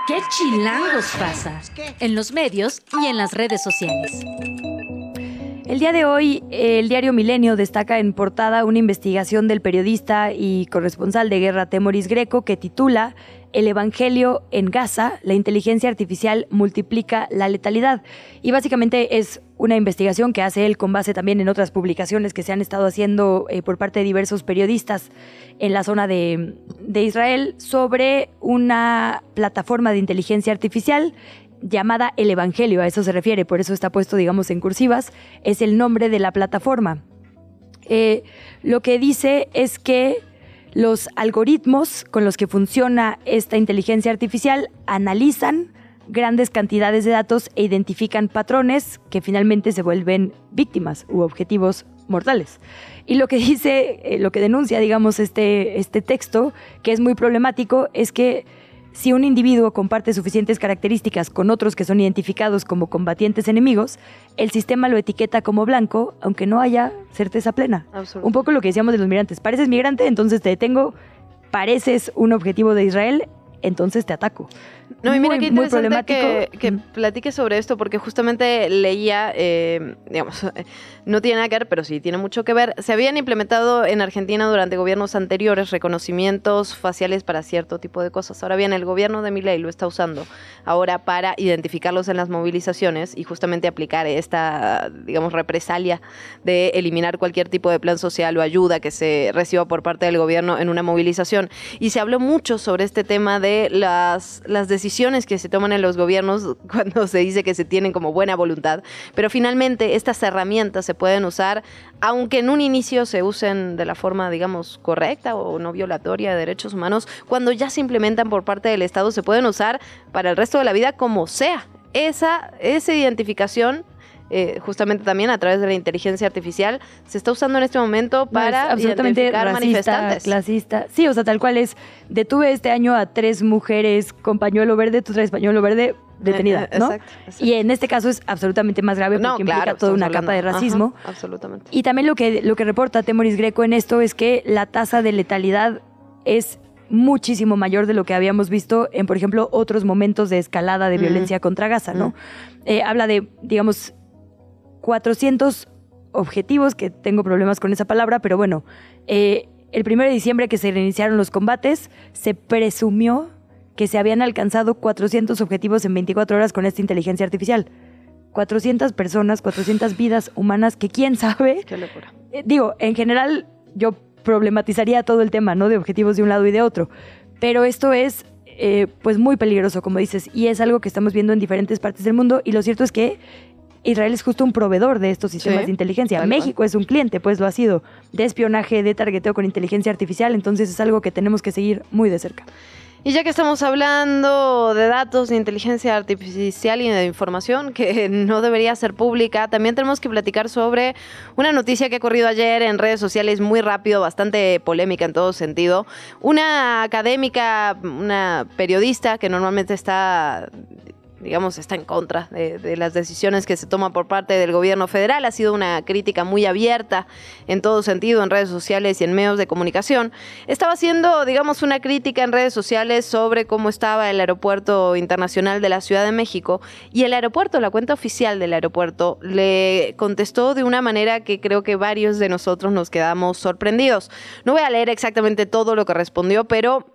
¿Qué chilangos pasa? En los medios y en las redes sociales. El día de hoy, el diario Milenio destaca en portada una investigación del periodista y corresponsal de guerra Temoris Greco que titula el Evangelio en Gaza, la inteligencia artificial multiplica la letalidad. Y básicamente es una investigación que hace él con base también en otras publicaciones que se han estado haciendo eh, por parte de diversos periodistas en la zona de, de Israel sobre una plataforma de inteligencia artificial llamada El Evangelio, a eso se refiere, por eso está puesto, digamos, en cursivas, es el nombre de la plataforma. Eh, lo que dice es que los algoritmos con los que funciona esta inteligencia artificial analizan grandes cantidades de datos e identifican patrones que finalmente se vuelven víctimas u objetivos mortales. Y lo que dice, eh, lo que denuncia, digamos, este, este texto, que es muy problemático, es que si un individuo comparte suficientes características con otros que son identificados como combatientes enemigos, el sistema lo etiqueta como blanco, aunque no haya certeza plena. Un poco lo que decíamos de los migrantes. Pareces migrante, entonces te detengo. Pareces un objetivo de Israel, entonces te ataco. No, y mira qué interesante que, que platique sobre esto, porque justamente leía, eh, digamos, no tiene nada que ver, pero sí tiene mucho que ver. Se habían implementado en Argentina durante gobiernos anteriores reconocimientos faciales para cierto tipo de cosas. Ahora bien, el gobierno de Milei lo está usando ahora para identificarlos en las movilizaciones y justamente aplicar esta, digamos, represalia de eliminar cualquier tipo de plan social o ayuda que se reciba por parte del gobierno en una movilización. Y se habló mucho sobre este tema de las, las decisiones decisiones que se toman en los gobiernos cuando se dice que se tienen como buena voluntad, pero finalmente estas herramientas se pueden usar, aunque en un inicio se usen de la forma, digamos, correcta o no violatoria de derechos humanos, cuando ya se implementan por parte del Estado se pueden usar para el resto de la vida como sea. Esa, esa identificación eh, justamente también a través de la inteligencia artificial, se está usando en este momento para absolutamente racista, manifestantes. clasista. Sí, o sea, tal cual es, detuve este año a tres mujeres con pañuelo verde, tú traes pañuelo verde, detenida, eh, ¿no? Y en este caso es absolutamente más grave porque implica toda una capa de racismo. absolutamente. Y también lo que, lo que reporta Temoris Greco en esto es que la tasa de letalidad es muchísimo mayor de lo que habíamos visto en, por ejemplo, otros momentos de escalada de violencia contra Gaza, ¿no? Eh, habla de, digamos, 400 objetivos, que tengo problemas con esa palabra, pero bueno, eh, el 1 de diciembre que se reiniciaron los combates, se presumió que se habían alcanzado 400 objetivos en 24 horas con esta inteligencia artificial. 400 personas, 400 vidas humanas que quién sabe. Qué locura. Eh, digo, en general yo problematizaría todo el tema, ¿no? De objetivos de un lado y de otro. Pero esto es, eh, pues, muy peligroso, como dices, y es algo que estamos viendo en diferentes partes del mundo. Y lo cierto es que Israel es justo un proveedor de estos sistemas de inteligencia. México es un cliente, pues lo ha sido, de espionaje, de targeteo con inteligencia artificial, entonces es algo que tenemos que seguir muy de cerca. Y ya que estamos hablando de datos, de inteligencia artificial y de información que no debería ser pública, también tenemos que platicar sobre una noticia que ha ocurrido ayer en redes sociales muy rápido, bastante polémica en todo sentido. Una académica, una periodista que normalmente está digamos, está en contra de, las decisiones que se toman por parte del gobierno federal. Ha sido una crítica muy abierta en todo sentido en redes sociales y en medios de comunicación. Estaba haciendo, digamos, una crítica en redes sociales sobre cómo estaba el aeropuerto internacional de la Ciudad de México y el aeropuerto, la cuenta oficial del aeropuerto, le contestó de una manera que creo que varios de nosotros nos quedamos sorprendidos. No voy a leer exactamente todo lo que respondió, pero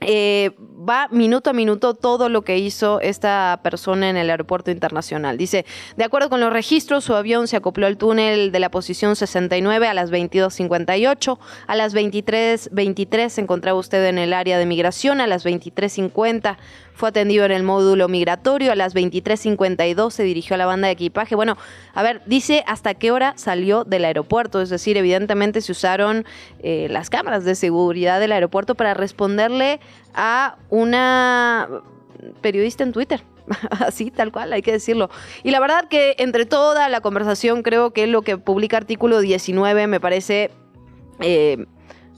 eh, va minuto a minuto todo lo que hizo esta persona en el aeropuerto internacional. Dice, de acuerdo con los registros, su avión se acopló al túnel de la posición 69 a las 22.58, a las 23.23 se encontraba usted en el área de migración, a las 23.50 fue atendido en el módulo migratorio. A las 23.52 se dirigió a la banda de equipaje. Bueno, a ver, dice hasta qué hora salió del aeropuerto. Es decir, evidentemente se usaron eh, las cámaras de seguridad del aeropuerto para responderle a una periodista en Twitter. Así, tal cual, hay que decirlo. Y la verdad que entre toda la conversación creo que lo que publica artículo 19 me parece... Eh,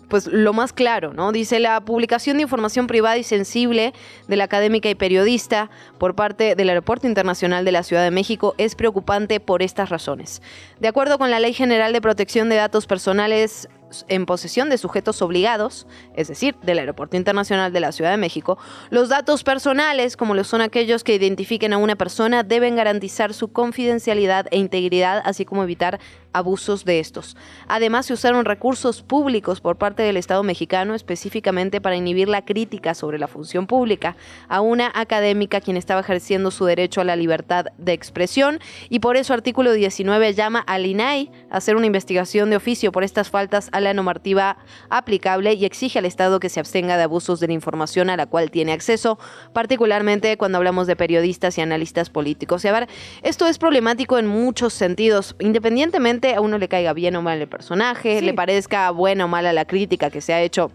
pues lo más claro, ¿no? Dice la publicación de información privada y sensible de la académica y periodista por parte del Aeropuerto Internacional de la Ciudad de México es preocupante por estas razones. De acuerdo con la Ley General de Protección de Datos Personales en posesión de sujetos obligados, es decir, del Aeropuerto Internacional de la Ciudad de México, los datos personales, como lo son aquellos que identifiquen a una persona, deben garantizar su confidencialidad e integridad, así como evitar abusos de estos. Además, se usaron recursos públicos por parte del Estado mexicano específicamente para inhibir la crítica sobre la función pública a una académica quien estaba ejerciendo su derecho a la libertad de expresión y por eso artículo 19 llama al INAI a hacer una investigación de oficio por estas faltas a la normativa aplicable y exige al Estado que se abstenga de abusos de la información a la cual tiene acceso, particularmente cuando hablamos de periodistas y analistas políticos. Y a ver, esto es problemático en muchos sentidos, independientemente a uno le caiga bien o mal el personaje, le parezca buena o mala la crítica que se ha hecho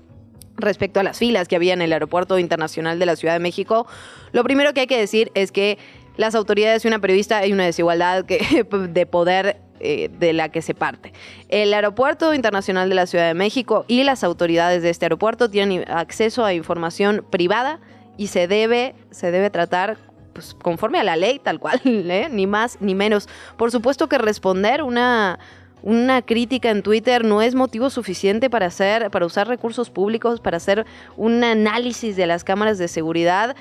respecto a las filas que había en el aeropuerto internacional de la Ciudad de México, lo primero que hay que decir es que las autoridades y una periodista hay una desigualdad que, de poder eh, de la que se parte. El Aeropuerto Internacional de la Ciudad de México y las autoridades de este aeropuerto tienen acceso a información privada y se debe, se debe tratar pues, conforme a la ley, tal cual, ¿eh? ni más ni menos. Por supuesto que responder una, una crítica en Twitter no es motivo suficiente para hacer, para usar recursos públicos, para hacer un análisis de las cámaras de seguridad.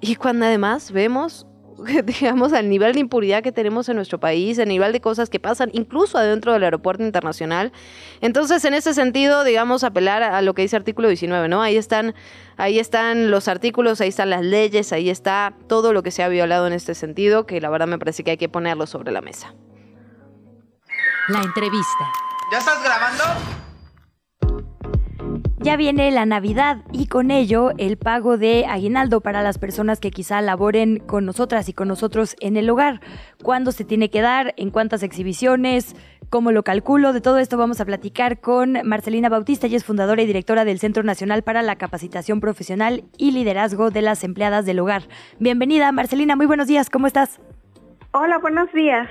Y cuando además vemos digamos, al nivel de impunidad que tenemos en nuestro país, el nivel de cosas que pasan incluso adentro del aeropuerto internacional. Entonces, en ese sentido, digamos, apelar a lo que dice artículo 19, ¿no? Ahí están, ahí están los artículos, ahí están las leyes, ahí está todo lo que se ha violado en este sentido, que la verdad me parece que hay que ponerlo sobre la mesa. La entrevista. ¿Ya estás grabando? Ya viene la Navidad y con ello el pago de aguinaldo para las personas que quizá laboren con nosotras y con nosotros en el hogar. ¿Cuándo se tiene que dar? ¿En cuántas exhibiciones? ¿Cómo lo calculo? De todo esto vamos a platicar con Marcelina Bautista, ella es fundadora y directora del Centro Nacional para la Capacitación Profesional y Liderazgo de las Empleadas del Hogar. Bienvenida, Marcelina, muy buenos días, ¿cómo estás? Hola, buenos días.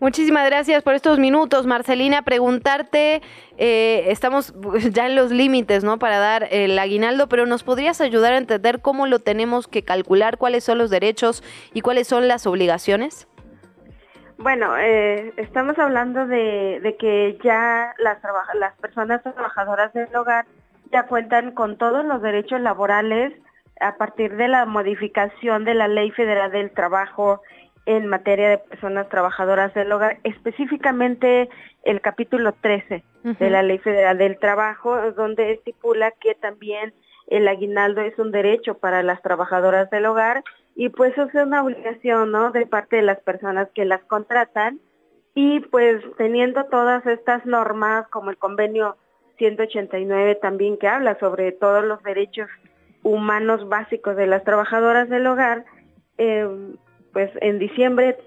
Muchísimas gracias por estos minutos, Marcelina. Preguntarte, eh, estamos ya en los límites, ¿no? Para dar el aguinaldo, pero ¿nos podrías ayudar a entender cómo lo tenemos que calcular, cuáles son los derechos y cuáles son las obligaciones? Bueno, eh, estamos hablando de, que ya las, las personas trabajadoras del hogar ya cuentan con todos los derechos laborales a partir de la modificación de la Ley Federal del Trabajo en materia de personas trabajadoras del hogar, específicamente el capítulo 13 de la Ley Federal del Trabajo, donde estipula que también el aguinaldo es un derecho para las trabajadoras del hogar y pues eso es una obligación, ¿no? De parte de las personas que las contratan y pues teniendo todas estas normas como el convenio 189 también que habla sobre todos los derechos humanos básicos de las trabajadoras del hogar, eh, pues en diciembre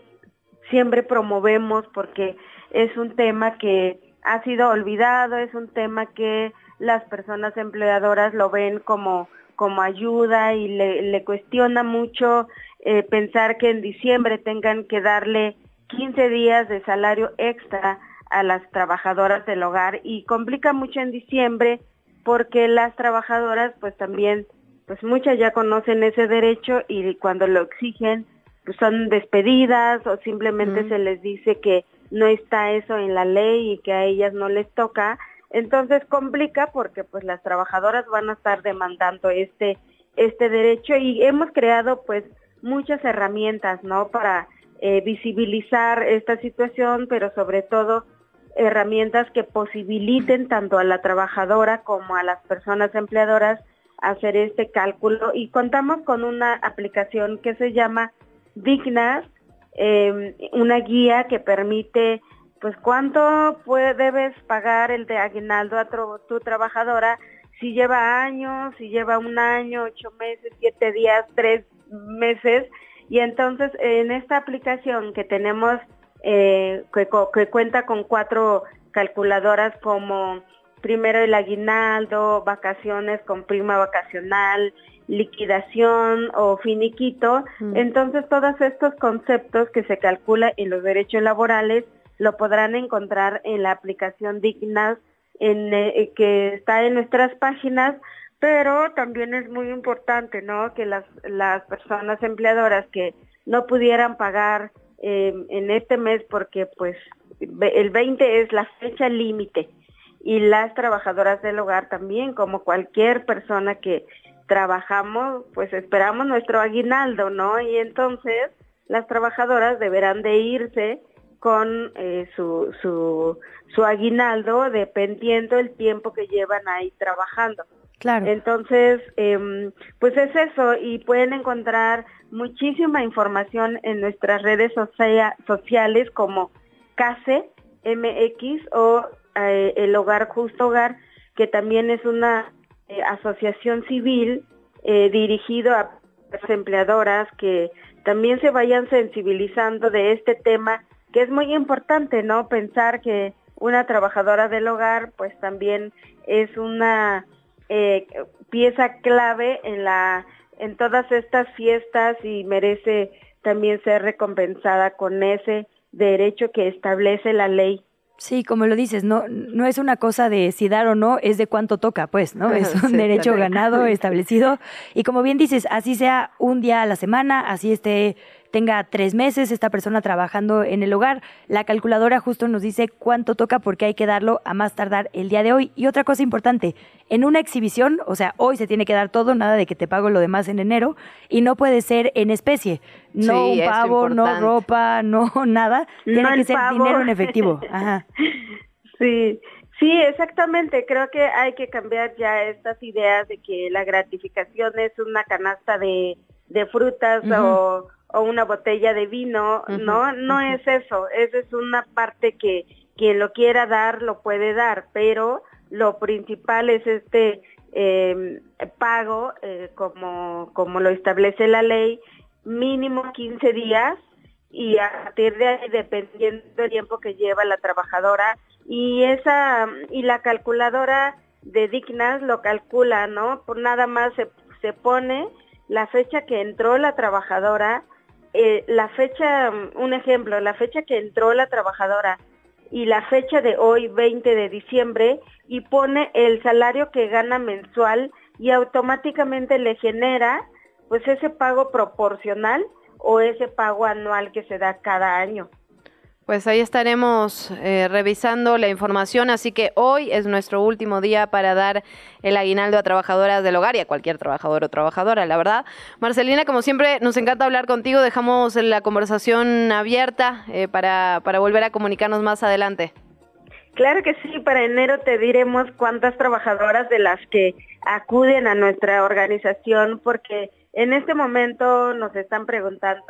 siempre promovemos porque es un tema que ha sido olvidado, es un tema que las personas empleadoras lo ven como, como ayuda y le, cuestiona mucho eh, pensar que en diciembre tengan que darle 15 días de salario extra a las trabajadoras del hogar y complica mucho en diciembre porque las trabajadoras pues también pues muchas ya conocen ese derecho y cuando lo exigen pues, son despedidas o simplemente se les dice que no está eso en la ley y que a ellas no les toca. Entonces complica porque pues las trabajadoras van a estar demandando este este derecho y hemos creado pues muchas herramientas, ¿no? Para eh, visibilizar esta situación, pero sobre todo herramientas que posibiliten tanto a la trabajadora como a las personas empleadoras hacer este cálculo y contamos con una aplicación que se llama Dignas, em, una guía que permite pues cuánto debes pagar el de aguinaldo a tu trabajadora si lleva años, si lleva un año, ocho meses, siete días, tres meses. Y entonces en esta aplicación que tenemos, eh, que, que cuenta con cuatro calculadoras como primero el aguinaldo, vacaciones con prima vacacional, liquidación o finiquito. Mm. Entonces todos estos conceptos que se calcula en los derechos laborales lo podrán encontrar en la aplicación Dignas en, eh, que está en nuestras páginas, pero también es muy importante, ¿no? Que las, las personas empleadoras que no pudieran pagar eh, en este mes porque pues el 20 es la fecha límite y las trabajadoras del hogar también, como cualquier persona que trabajamos, pues esperamos nuestro aguinaldo, ¿no? Y entonces las trabajadoras deberán de irse con eh, su, su, su aguinaldo dependiendo el tiempo que llevan ahí trabajando. Claro. Entonces, eh, pues es eso y pueden encontrar muchísima información en nuestras redes sociales como CASE MX o eh, el Hogar Justo Hogar, que también es una eh, asociación civil eh, dirigido a las empleadoras que también se vayan sensibilizando de este tema, que es muy importante, ¿no? Pensar que una trabajadora del hogar, pues también es una pieza clave en la en todas estas fiestas y merece también ser recompensada con ese derecho que establece la ley Sí, como lo dices, no, no es una cosa de si dar o no, es de cuánto toca, pues, ¿no? Es un derecho ganado, establecido. Y como bien dices, así sea un día a la semana, así esté tenga tres meses esta persona trabajando en el hogar. La calculadora justo nos dice cuánto toca porque hay que darlo a más tardar el día de hoy. Y otra cosa importante, en una exhibición, o sea, hoy se tiene que dar todo, nada de que te pago lo demás en enero, y no puede ser en especie. No un pavo, no ropa, no nada. Tiene que ser dinero en efectivo. Ajá. Sí. Sí, exactamente. Creo que hay que cambiar ya estas ideas de que la gratificación es una canasta de, de frutas o o una botella de vino, no, no es eso, esa es una parte que quien lo quiera dar lo puede dar, pero lo principal es este eh, pago, eh, como, como lo establece la ley, mínimo 15 días y a partir de ahí, dependiendo del tiempo que lleva la trabajadora, y esa, y la calculadora de Dignas lo calcula, ¿no? Por nada más se, se pone la fecha que entró la trabajadora, eh, la fecha, un ejemplo, la fecha que entró la trabajadora y la fecha de hoy, 20 de diciembre, y pone el salario que gana mensual y automáticamente le genera pues ese pago proporcional o ese pago anual que se da cada año. Pues ahí estaremos eh, revisando la información, así que hoy es nuestro último día para dar el aguinaldo a trabajadoras del hogar y a cualquier trabajador o trabajadora, la verdad. Marcelina, como siempre, nos encanta hablar contigo, dejamos la conversación abierta eh, para, para volver a comunicarnos más adelante. Claro que sí, para enero te diremos cuántas trabajadoras de las que acuden a nuestra organización, porque en este momento nos están preguntando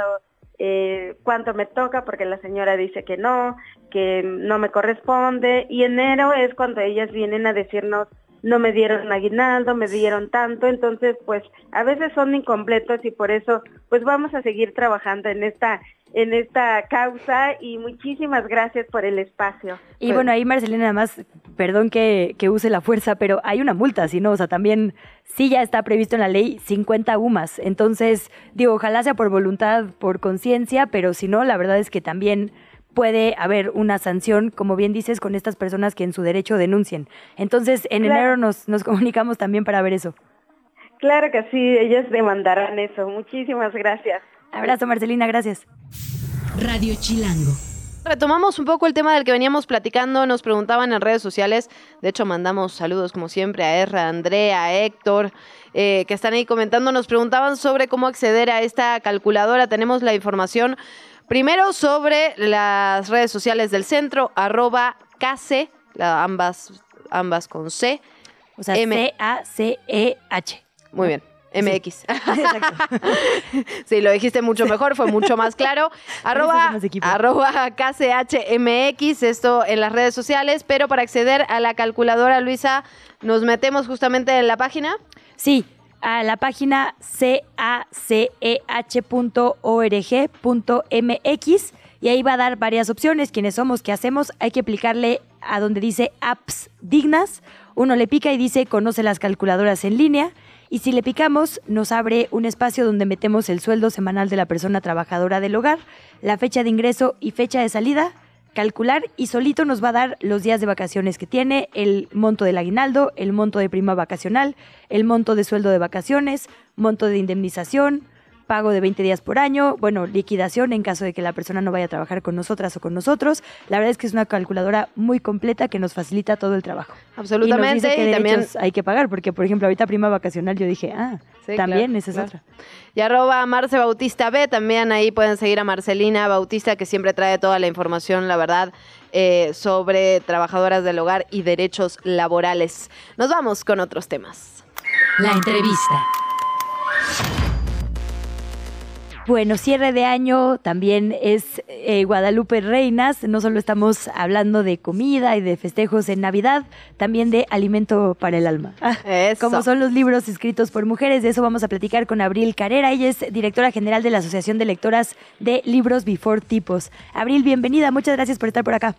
eh, cuánto me toca porque la señora dice que no, que no me corresponde. Y enero es cuando ellas vienen a decirnos no me dieron aguinaldo, me dieron tanto, entonces pues a veces son incompletos y por eso pues vamos a seguir trabajando en esta en esta causa y muchísimas gracias por el espacio. Y pues bueno, ahí Marcelina, nada más, perdón que, que, use la fuerza, pero hay una multa, si no, o sea, también sí ya está previsto en la ley 50 UMAS. Entonces, digo, ojalá sea por voluntad, por conciencia, pero si no, la verdad es que también puede haber una sanción, como bien dices, con estas personas que en su derecho denuncien. Entonces, en enero nos, nos comunicamos también para ver eso. Claro que sí, ellos demandarán eso. Muchísimas gracias. Abrazo, Marcelina, gracias. Radio Chilango. Retomamos un poco el tema del que veníamos platicando, nos preguntaban en redes sociales, de hecho mandamos saludos como siempre a Erra, a Andrea, a Héctor, eh, que están ahí comentando, nos preguntaban sobre cómo acceder a esta calculadora, tenemos la información primero sobre las redes sociales del centro, arroba CACE, ambas, ambas con C. O sea, C-A-C-E-H. Muy bien. MX. Sí. lo dijiste mucho mejor, fue mucho más claro. arroba, arroba KCHMX, esto en las redes sociales, pero para acceder a la calculadora, Luisa, ¿nos metemos justamente en la página? Sí, a la página caceh.org.mx y ahí va a dar varias opciones. Quiénes somos, qué hacemos, hay que aplicarle a donde dice apps dignas. Uno le pica y dice conoce las calculadoras en línea y si le picamos, nos abre un espacio donde metemos el sueldo semanal de la persona trabajadora del hogar, la fecha de ingreso y fecha de salida, calcular y solito nos va a dar los días de vacaciones que tiene, el monto del aguinaldo, el monto de prima vacacional, el monto de sueldo de vacaciones, monto de indemnización, pago de 20 días por año, bueno, liquidación en caso de que la persona no vaya a trabajar con nosotras o con nosotros. La verdad es que es una calculadora muy completa que nos facilita todo el trabajo. Absolutamente. Y, también hay que pagar, porque por ejemplo ahorita prima vacacional yo dije, ah, también esa es otra. Y arroba Marce Bautista B, también ahí pueden seguir a Marcelina Bautista que siempre trae toda la información, la verdad, eh, sobre trabajadoras del hogar y derechos laborales. Nos vamos con otros temas. La entrevista. Bueno, cierre de año también es eh, Guadalupe Reinas. No solo estamos hablando de comida y de festejos en Navidad, también de alimento para el alma. Como son los libros escritos por mujeres, de eso vamos a platicar con Abril Carrera. Ella es directora general de la Asociación de Lectoras de Libros Before Tipos. Abril, bienvenida. Muchas gracias por estar por acá.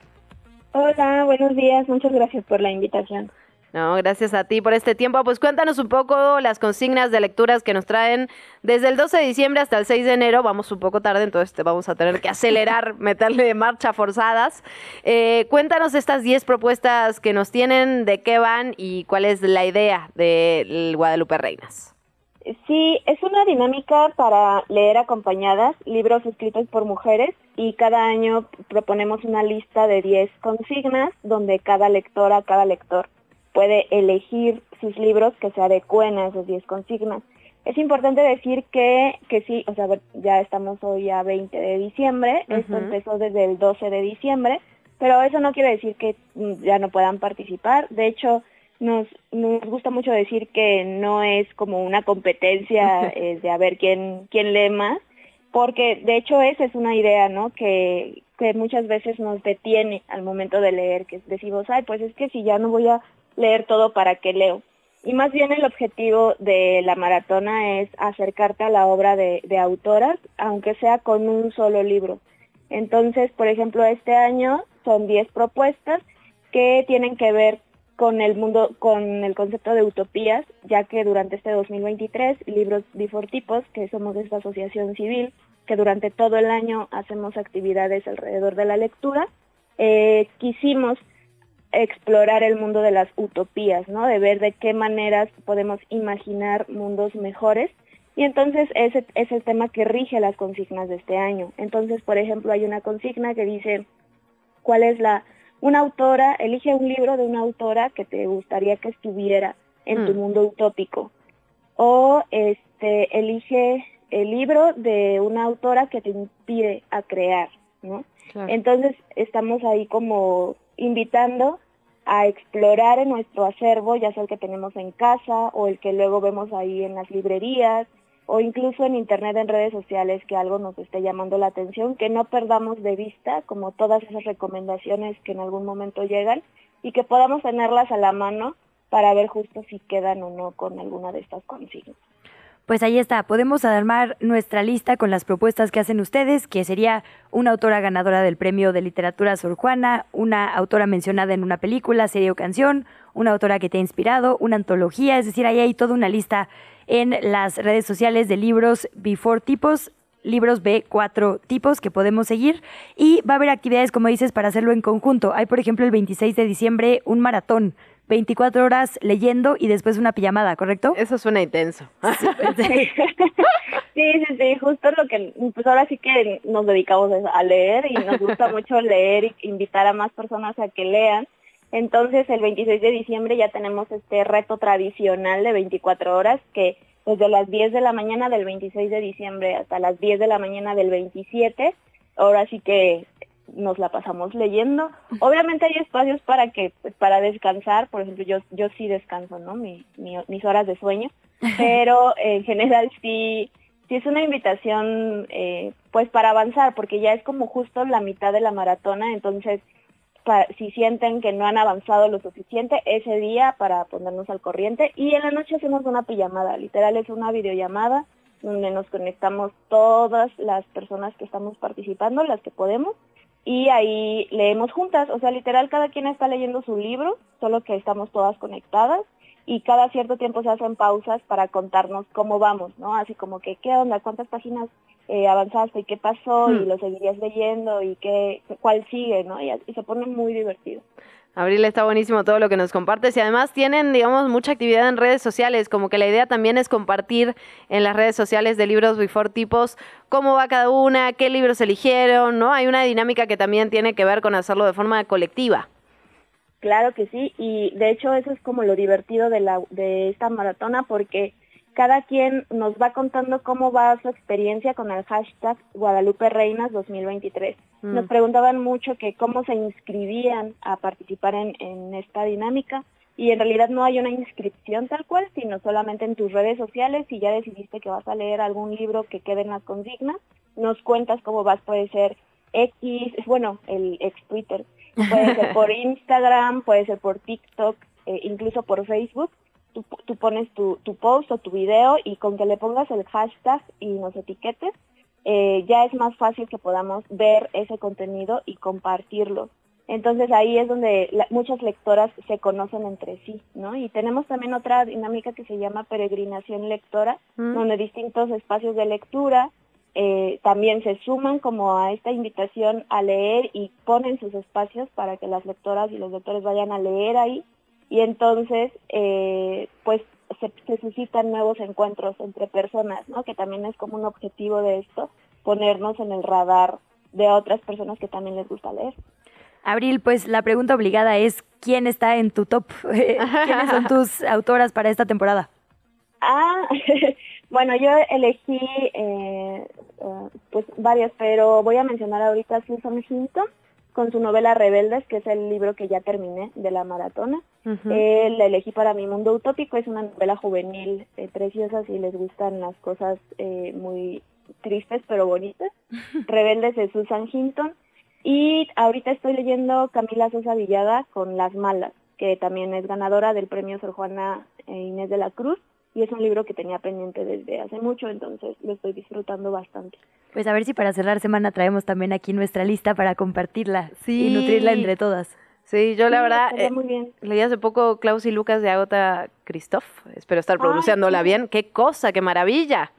Hola, buenos días. Muchas gracias por la invitación. No, gracias a ti por este tiempo. Pues cuéntanos un poco las consignas de lecturas que nos traen desde el 12 de diciembre hasta el 6 de enero. Vamos un poco tarde, entonces vamos a tener que acelerar, meterle de marcha forzadas. Eh, cuéntanos estas 10 propuestas que nos tienen, de qué van y cuál es la idea del Guadalupe Reinas. Sí, es una dinámica para leer acompañadas libros escritos por mujeres y cada año proponemos una lista de 10 consignas donde cada lectora, cada lector puede elegir sus libros que se adecuen a esas 10 consignas. Es importante decir que, que sí, o sea, ya estamos hoy a 20 de diciembre, esto empezó desde el 12 de diciembre, pero eso no quiere decir que mm, ya no puedan participar. De hecho, nos, nos gusta mucho decir que no es como una competencia eh, de a ver quién, quién lee más, porque de hecho esa es una idea, ¿no? Que, que muchas veces nos detiene al momento de leer, que decimos, ay, pues es que si ya no voy a leer todo para qué leo. Y más bien el objetivo de la maratona es acercarte a la obra de, autoras, aunque sea con un solo libro. Entonces, por ejemplo, este año son 10 propuestas que tienen que ver con el mundo, con el concepto de utopías, ya que durante este 2023, Libros Bifortipos, que somos esta asociación civil, que durante todo el año hacemos actividades alrededor de la lectura, eh, quisimos explorar el mundo de las utopías, ¿no? De ver de qué maneras podemos imaginar mundos mejores. Y entonces ese es el tema que rige las consignas de este año. Entonces, por ejemplo, hay una consigna que dice, ¿cuál es la... Una autora, elige un libro de una autora que te gustaría que estuviera en tu mm. mundo utópico. O este, elige el libro de una autora que te impide a crear, ¿no? Entonces estamos ahí como invitando a explorar en nuestro acervo, ya sea el que tenemos en casa o el que luego vemos ahí en las librerías o incluso en internet, en redes sociales, que algo nos esté llamando la atención, que no perdamos de vista como todas esas recomendaciones que en algún momento llegan y que podamos tenerlas a la mano para ver justo si quedan o no con alguna de estas consignas. Pues ahí está, podemos armar nuestra lista con las propuestas que hacen ustedes, que sería una autora ganadora del premio de literatura Sor Juana, una autora mencionada en una película, serie o canción, una autora que te ha inspirado, una antología, es decir, ahí hay toda una lista en las redes sociales de libros Before Tipos, libros B, cuatro tipos que podemos seguir y va a haber actividades, como dices, para hacerlo en conjunto. Hay, por ejemplo, el 26 de diciembre un maratón 24 horas leyendo y después una pijamada, ¿correcto? Eso suena intenso. Sí, sí, sí, justo lo que, pues ahora sí que nos dedicamos a leer y nos gusta mucho leer y invitar a más personas a que lean. Entonces el 26 de diciembre ya tenemos este reto tradicional de 24 horas que desde las 10 de la mañana del 26 de diciembre hasta las 10 de la mañana del 27, ahora sí que nos la pasamos leyendo. Obviamente hay espacios para que pues, para descansar, por ejemplo, yo yo sí descanso, ¿no? Mi, mis horas de sueño, pero en general sí sí es una invitación eh, pues para avanzar, porque ya es como justo la mitad de la maratona, entonces si sienten que no han avanzado lo suficiente ese día para ponernos al corriente y en la noche hacemos una pijamada, literal es una videollamada donde nos conectamos todas las personas que estamos participando, las que podemos, y ahí leemos juntas, o sea, literal cada quien está leyendo su libro, solo que estamos todas conectadas y cada cierto tiempo se hacen pausas para contarnos cómo vamos, ¿no? Así como que, ¿qué onda? ¿Cuántas páginas eh, avanzaste? ¿Y qué pasó? Y hmm. lo seguirías leyendo y qué, cuál sigue, ¿no? Y, y se pone muy divertido. Abril, está buenísimo todo lo que nos compartes y además tienen, digamos, mucha actividad en redes sociales, como que la idea también es compartir en las redes sociales de libros Before Tipos cómo va cada una, qué libros eligieron, ¿no? Hay una dinámica que también tiene que ver con hacerlo de forma colectiva. Claro que sí, y de hecho eso es como lo divertido de, la, de esta maratona porque cada quien nos va contando cómo va su experiencia con el hashtag Guadalupe Reinas 2023. Mm. Nos preguntaban mucho que cómo se inscribían a participar en, en esta dinámica y en realidad no hay una inscripción tal cual, sino solamente en tus redes sociales, si ya decidiste que vas a leer algún libro que quede en las consignas, nos cuentas cómo vas, puede ser X, bueno, el ex Twitter, Puede ser por Instagram, puede ser por TikTok, eh, incluso por Facebook. Tú, tú pones tu, tu, post o tu video y con que le pongas el hashtag y nos etiquetes, eh, ya es más fácil que podamos ver ese contenido y compartirlo. Entonces ahí es donde muchas lectoras se conocen entre sí, ¿no? Y tenemos también otra dinámica que se llama peregrinación lectora, mm. donde distintos espacios de lectura eh, también se suman como a esta invitación a leer y ponen sus espacios para que las lectoras y los lectores vayan a leer ahí y entonces eh, pues se, suscitan nuevos encuentros entre personas, ¿no? Que también es como un objetivo de esto, ponernos en el radar de otras personas que también les gusta leer. Abril, pues la pregunta obligada es, ¿quién está en tu top? ¿Quiénes son tus autoras para esta temporada? Ah, Bueno, yo elegí eh, eh, pues varias, pero voy a mencionar ahorita a Susan Hinton con su novela Rebeldes, que es el libro que ya terminé de la maratona. Eh, la elegí para Mi Mundo Utópico, es una novela juvenil preciosa si les gustan las cosas muy tristes pero bonitas. Rebeldes de Susan Hinton. Y ahorita estoy leyendo Camila Sosa Villada con Las Malas, que también es ganadora del premio Sor Juana Inés de la Cruz y es un libro que tenía pendiente desde hace mucho, entonces lo estoy disfrutando bastante. Pues a ver si para cerrar semana traemos también aquí nuestra lista para compartirla y nutrirla entre todas. Sí, yo la verdad eh, leí hace poco Klaus y Lucas de Agota Christoph, espero estar pronunciándola bien. ¡Qué cosa, qué maravilla!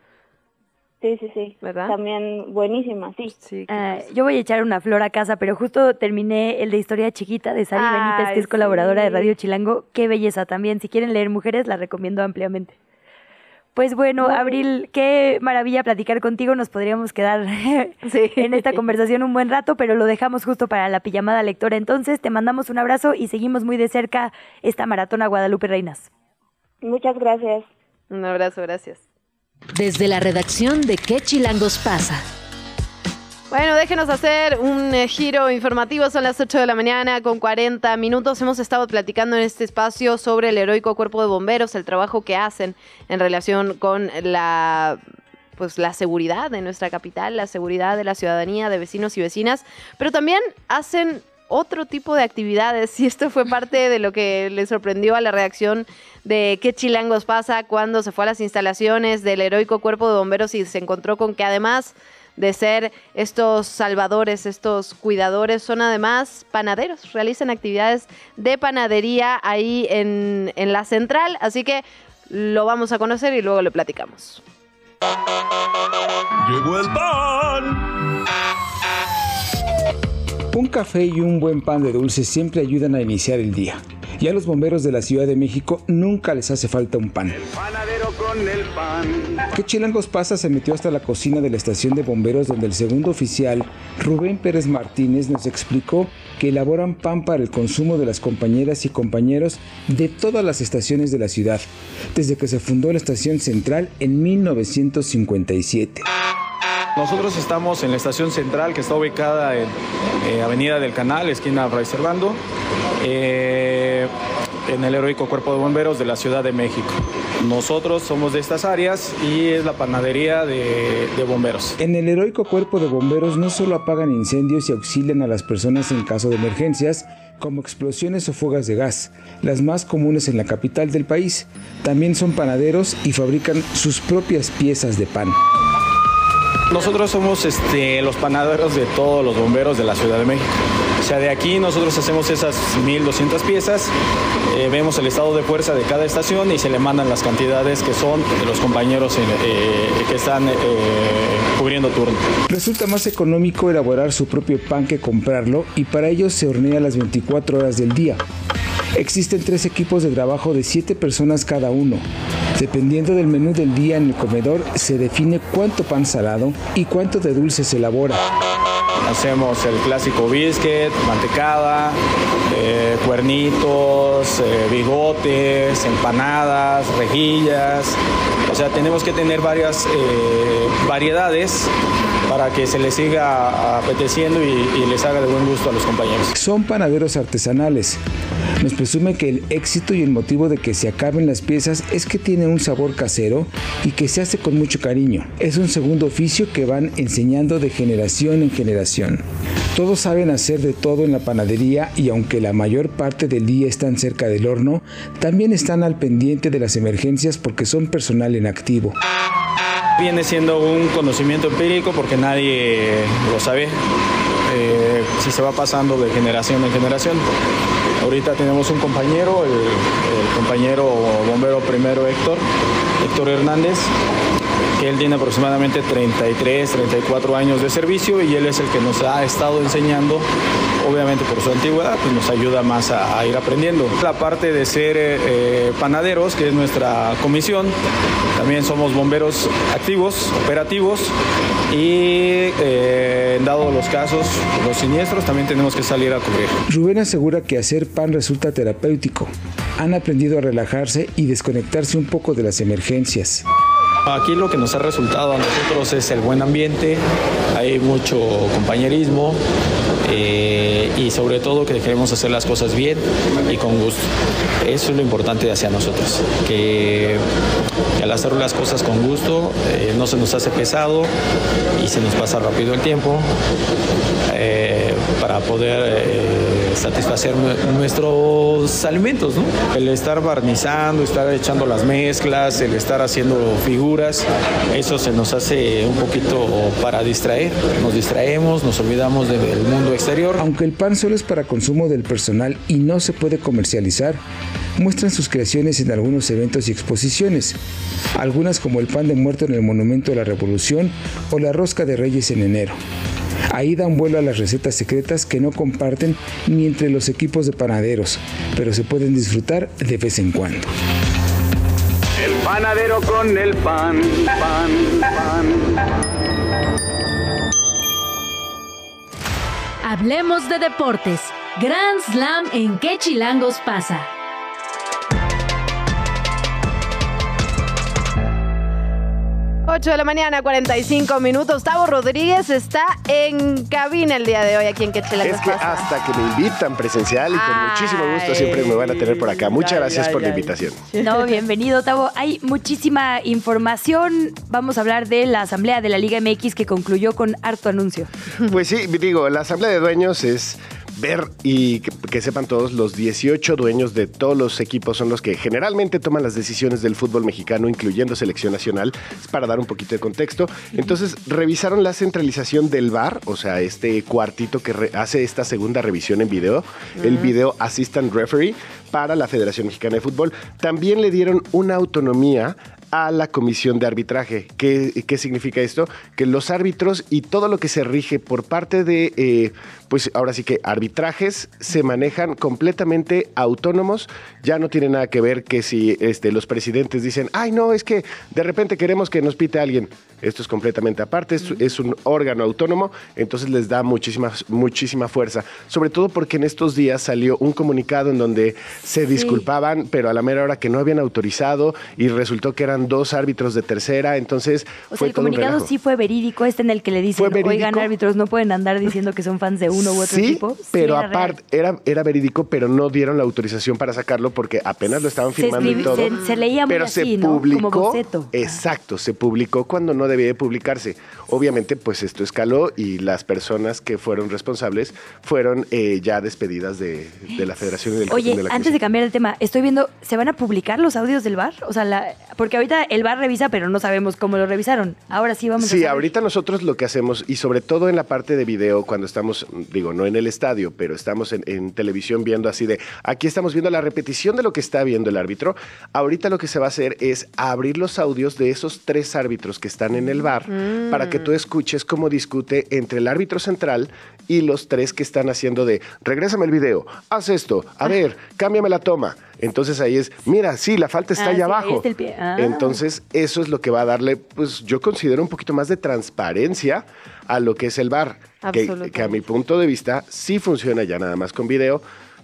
Sí, sí, sí. ¿Verdad? También buenísima, sí. Ah, yo voy a echar una flor a casa, pero justo terminé el de Historia Chiquita de Sari Benítez, que es colaboradora de Radio Chilango. Qué belleza también. Si quieren leer mujeres, la recomiendo ampliamente. Pues bueno, Abril, qué maravilla platicar contigo. Nos podríamos quedar en esta conversación un buen rato, pero lo dejamos justo para la pijamada lectora. Entonces, te mandamos un abrazo y seguimos muy de cerca esta maratona Guadalupe Reinas. Muchas gracias. Un abrazo, gracias. Desde la redacción de ¿Qué Chilangos pasa? Bueno, déjenos hacer un eh, giro informativo. Son las 8 de la mañana con 40 minutos. Hemos estado platicando en este espacio sobre el heroico cuerpo de bomberos, el trabajo que hacen en relación con la pues la seguridad de nuestra capital, la seguridad de la ciudadanía, de vecinos y vecinas, pero también hacen otro tipo de actividades y esto fue parte de lo que le sorprendió a la reacción de qué chilangos pasa cuando se fue a las instalaciones del heroico cuerpo de bomberos y se encontró con que además de ser estos salvadores, estos cuidadores, son además panaderos, realizan actividades de panadería ahí en, en la central, así que lo vamos a conocer y luego le platicamos. Llegó el pan. Un café y un buen pan de dulce siempre ayudan a iniciar el día. Y a los bomberos de la Ciudad de México nunca les hace falta un pan. panadero con el pan. ¿Qué chilangos pasa? Se metió hasta la cocina de la estación de bomberos donde el segundo oficial, Rubén Pérez Martínez, nos explicó que elaboran pan para el consumo de las compañeras y compañeros de todas las estaciones de la ciudad, desde que se fundó la estación central en 1957. Nosotros estamos en la estación central que está ubicada en eh, Avenida del Canal, esquina Fray Servando, eh, en el heroico Cuerpo de Bomberos de la Ciudad de México. Nosotros somos de estas áreas y es la panadería de, de bomberos. En el heroico Cuerpo de Bomberos no solo apagan incendios y auxilian a las personas en caso de emergencias, como explosiones o fugas de gas, las más comunes en la capital del país. También son panaderos y fabrican sus propias piezas de pan. Nosotros somos este, los panaderos de todos los bomberos de la Ciudad de México. O sea, de aquí nosotros hacemos esas 1.200 piezas, eh, vemos el estado de fuerza de cada estación y se le mandan las cantidades que son de los compañeros eh, que están eh, cubriendo turno. Resulta más económico elaborar su propio pan que comprarlo y para ello se hornea las 24 horas del día. Existen tres equipos de trabajo de 7 personas cada uno. Dependiendo del menú del día en el comedor, se define cuánto pan salado y cuánto de dulce se elabora. Hacemos el clásico biscuit, mantecada, eh, cuernitos, eh, bigotes, empanadas, rejillas. O sea, tenemos que tener varias eh, variedades para que se les siga apeteciendo y, les haga de buen gusto a los compañeros. Son panaderos artesanales. Nos presume que el éxito y el motivo de que se acaben las piezas es que tiene un sabor casero y que se hace con mucho cariño. Es un segundo oficio que van enseñando de generación en generación. Todos saben hacer de todo en la panadería y aunque la mayor parte del día están cerca del horno, también están al pendiente de las emergencias porque son personal en activo. Viene siendo un conocimiento empírico porque nadie lo sabe. Eh, si se va pasando de generación en generación. Ahorita tenemos un compañero, el, el compañero bombero primero Héctor, Héctor Hernández, él tiene aproximadamente 33, 34 años de servicio y él es el que nos ha estado enseñando, obviamente por su antigüedad, pues nos ayuda más a, ir aprendiendo. La parte de ser eh, panaderos, que es nuestra comisión, también somos bomberos activos, operativos y eh, dado los casos, los siniestros, también tenemos que salir a cubrir. Rubén asegura que hacer pan resulta terapéutico. Han aprendido a relajarse y desconectarse un poco de las emergencias. Aquí lo que nos ha resultado a nosotros es el buen ambiente, hay mucho compañerismo eh, y sobre todo que queremos hacer las cosas bien y con gusto. Eso es lo importante hacia nosotros, que, al hacer las cosas con gusto eh, no se nos hace pesado y se nos pasa rápido el tiempo eh, para poder satisfacer nuestros alimentos. ¿no? El estar barnizando, estar echando las mezclas, el estar haciendo figuras, eso se nos hace un poquito para distraer. Nos distraemos, nos olvidamos del mundo exterior. Aunque el pan solo es para consumo del personal y no se puede comercializar, muestran sus creaciones en algunos eventos y exposiciones, algunas como el pan de muerto en el Monumento de la Revolución o la rosca de Reyes en enero. Ahí dan vuelo a las recetas secretas que no comparten ni entre los equipos de panaderos, pero se pueden disfrutar de vez en cuando. El panadero con el pan, pan, pan. Hablemos de deportes. Grand Slam en qué chilangos pasa. 8 de la mañana, 45 minutos. Tavo Rodríguez está en cabina el día de hoy aquí en Quechela. Es que hasta que me invitan presencial y con muchísimo gusto siempre me van a tener por acá. Muchas gracias por la invitación. No, bienvenido, Tavo. Hay muchísima información. Vamos a hablar de la asamblea de la Liga MX que concluyó con harto anuncio. Pues sí, digo, la asamblea de dueños es ver y que, que, sepan todos, los 18 dueños de todos los equipos son los que generalmente toman las decisiones del fútbol mexicano, incluyendo selección nacional, es para dar un poquito de contexto. Entonces, revisaron la centralización del VAR, o sea, este cuartito que hace esta segunda revisión en video, uh -huh. el Video Assistant Referee para la Federación Mexicana de Fútbol. También le dieron una autonomía a la comisión de arbitraje. ¿Qué, qué significa esto? Que los árbitros y todo lo que se rige por parte de, eh, pues ahora sí que arbitrajes se manejan completamente autónomos. Ya no tiene nada que ver que si este, los presidentes dicen, ay no, es que de repente queremos que nos pite alguien. Esto es completamente aparte, es, es un órgano autónomo, entonces les da muchísima, muchísima fuerza. Sobre todo porque en estos días salió un comunicado en donde se disculpaban, pero a la mera hora que no habían autorizado y resultó que eran dos árbitros de tercera, entonces O sea, fue el todo un comunicado relajo. sí fue verídico, este en el que le dicen, oigan árbitros, no pueden andar diciendo que son fans de uno u otro Sí, equipo. Sí, pero aparte era, era verídico, pero no dieron la autorización para sacarlo porque apenas lo estaban Se firmando y todo. se- se leía muy pero así, se ¿no? Como publicó, boceto. exacto, se publicó cuando no debía de publicarse. Obviamente, pues esto escaló y las personas que fueron responsables fueron eh, ya despedidas de, de la Federación y del Oye, de la antes de cambiar el tema, estoy viendo, ¿se van a publicar los audios del bar? O sea, la, porque ahorita el bar revisa, pero no sabemos cómo lo revisaron. Ahora sí vamos a Sí, ahorita nosotros lo que hacemos, y sobre todo en la parte de video, cuando estamos, digo, no en el estadio, pero estamos en, en televisión viendo así de, aquí estamos viendo la repetición de lo que está viendo el árbitro, ahorita lo que se va a hacer es abrir los audios de esos tres árbitros que están en el bar Mm. para que tú escuches cómo discute entre el árbitro central y los tres que están haciendo de, regrésame el video, haz esto, a ver, cámbiame la toma. Entonces ahí es, mira, sí, la falta está Ah, sí, ahí abajo. está el pie. Ah. Entonces, eso es lo que va a darle, pues yo considero un poquito más de transparencia a lo que es el bar. Que, que a mi punto de vista sí funciona ya nada más con video.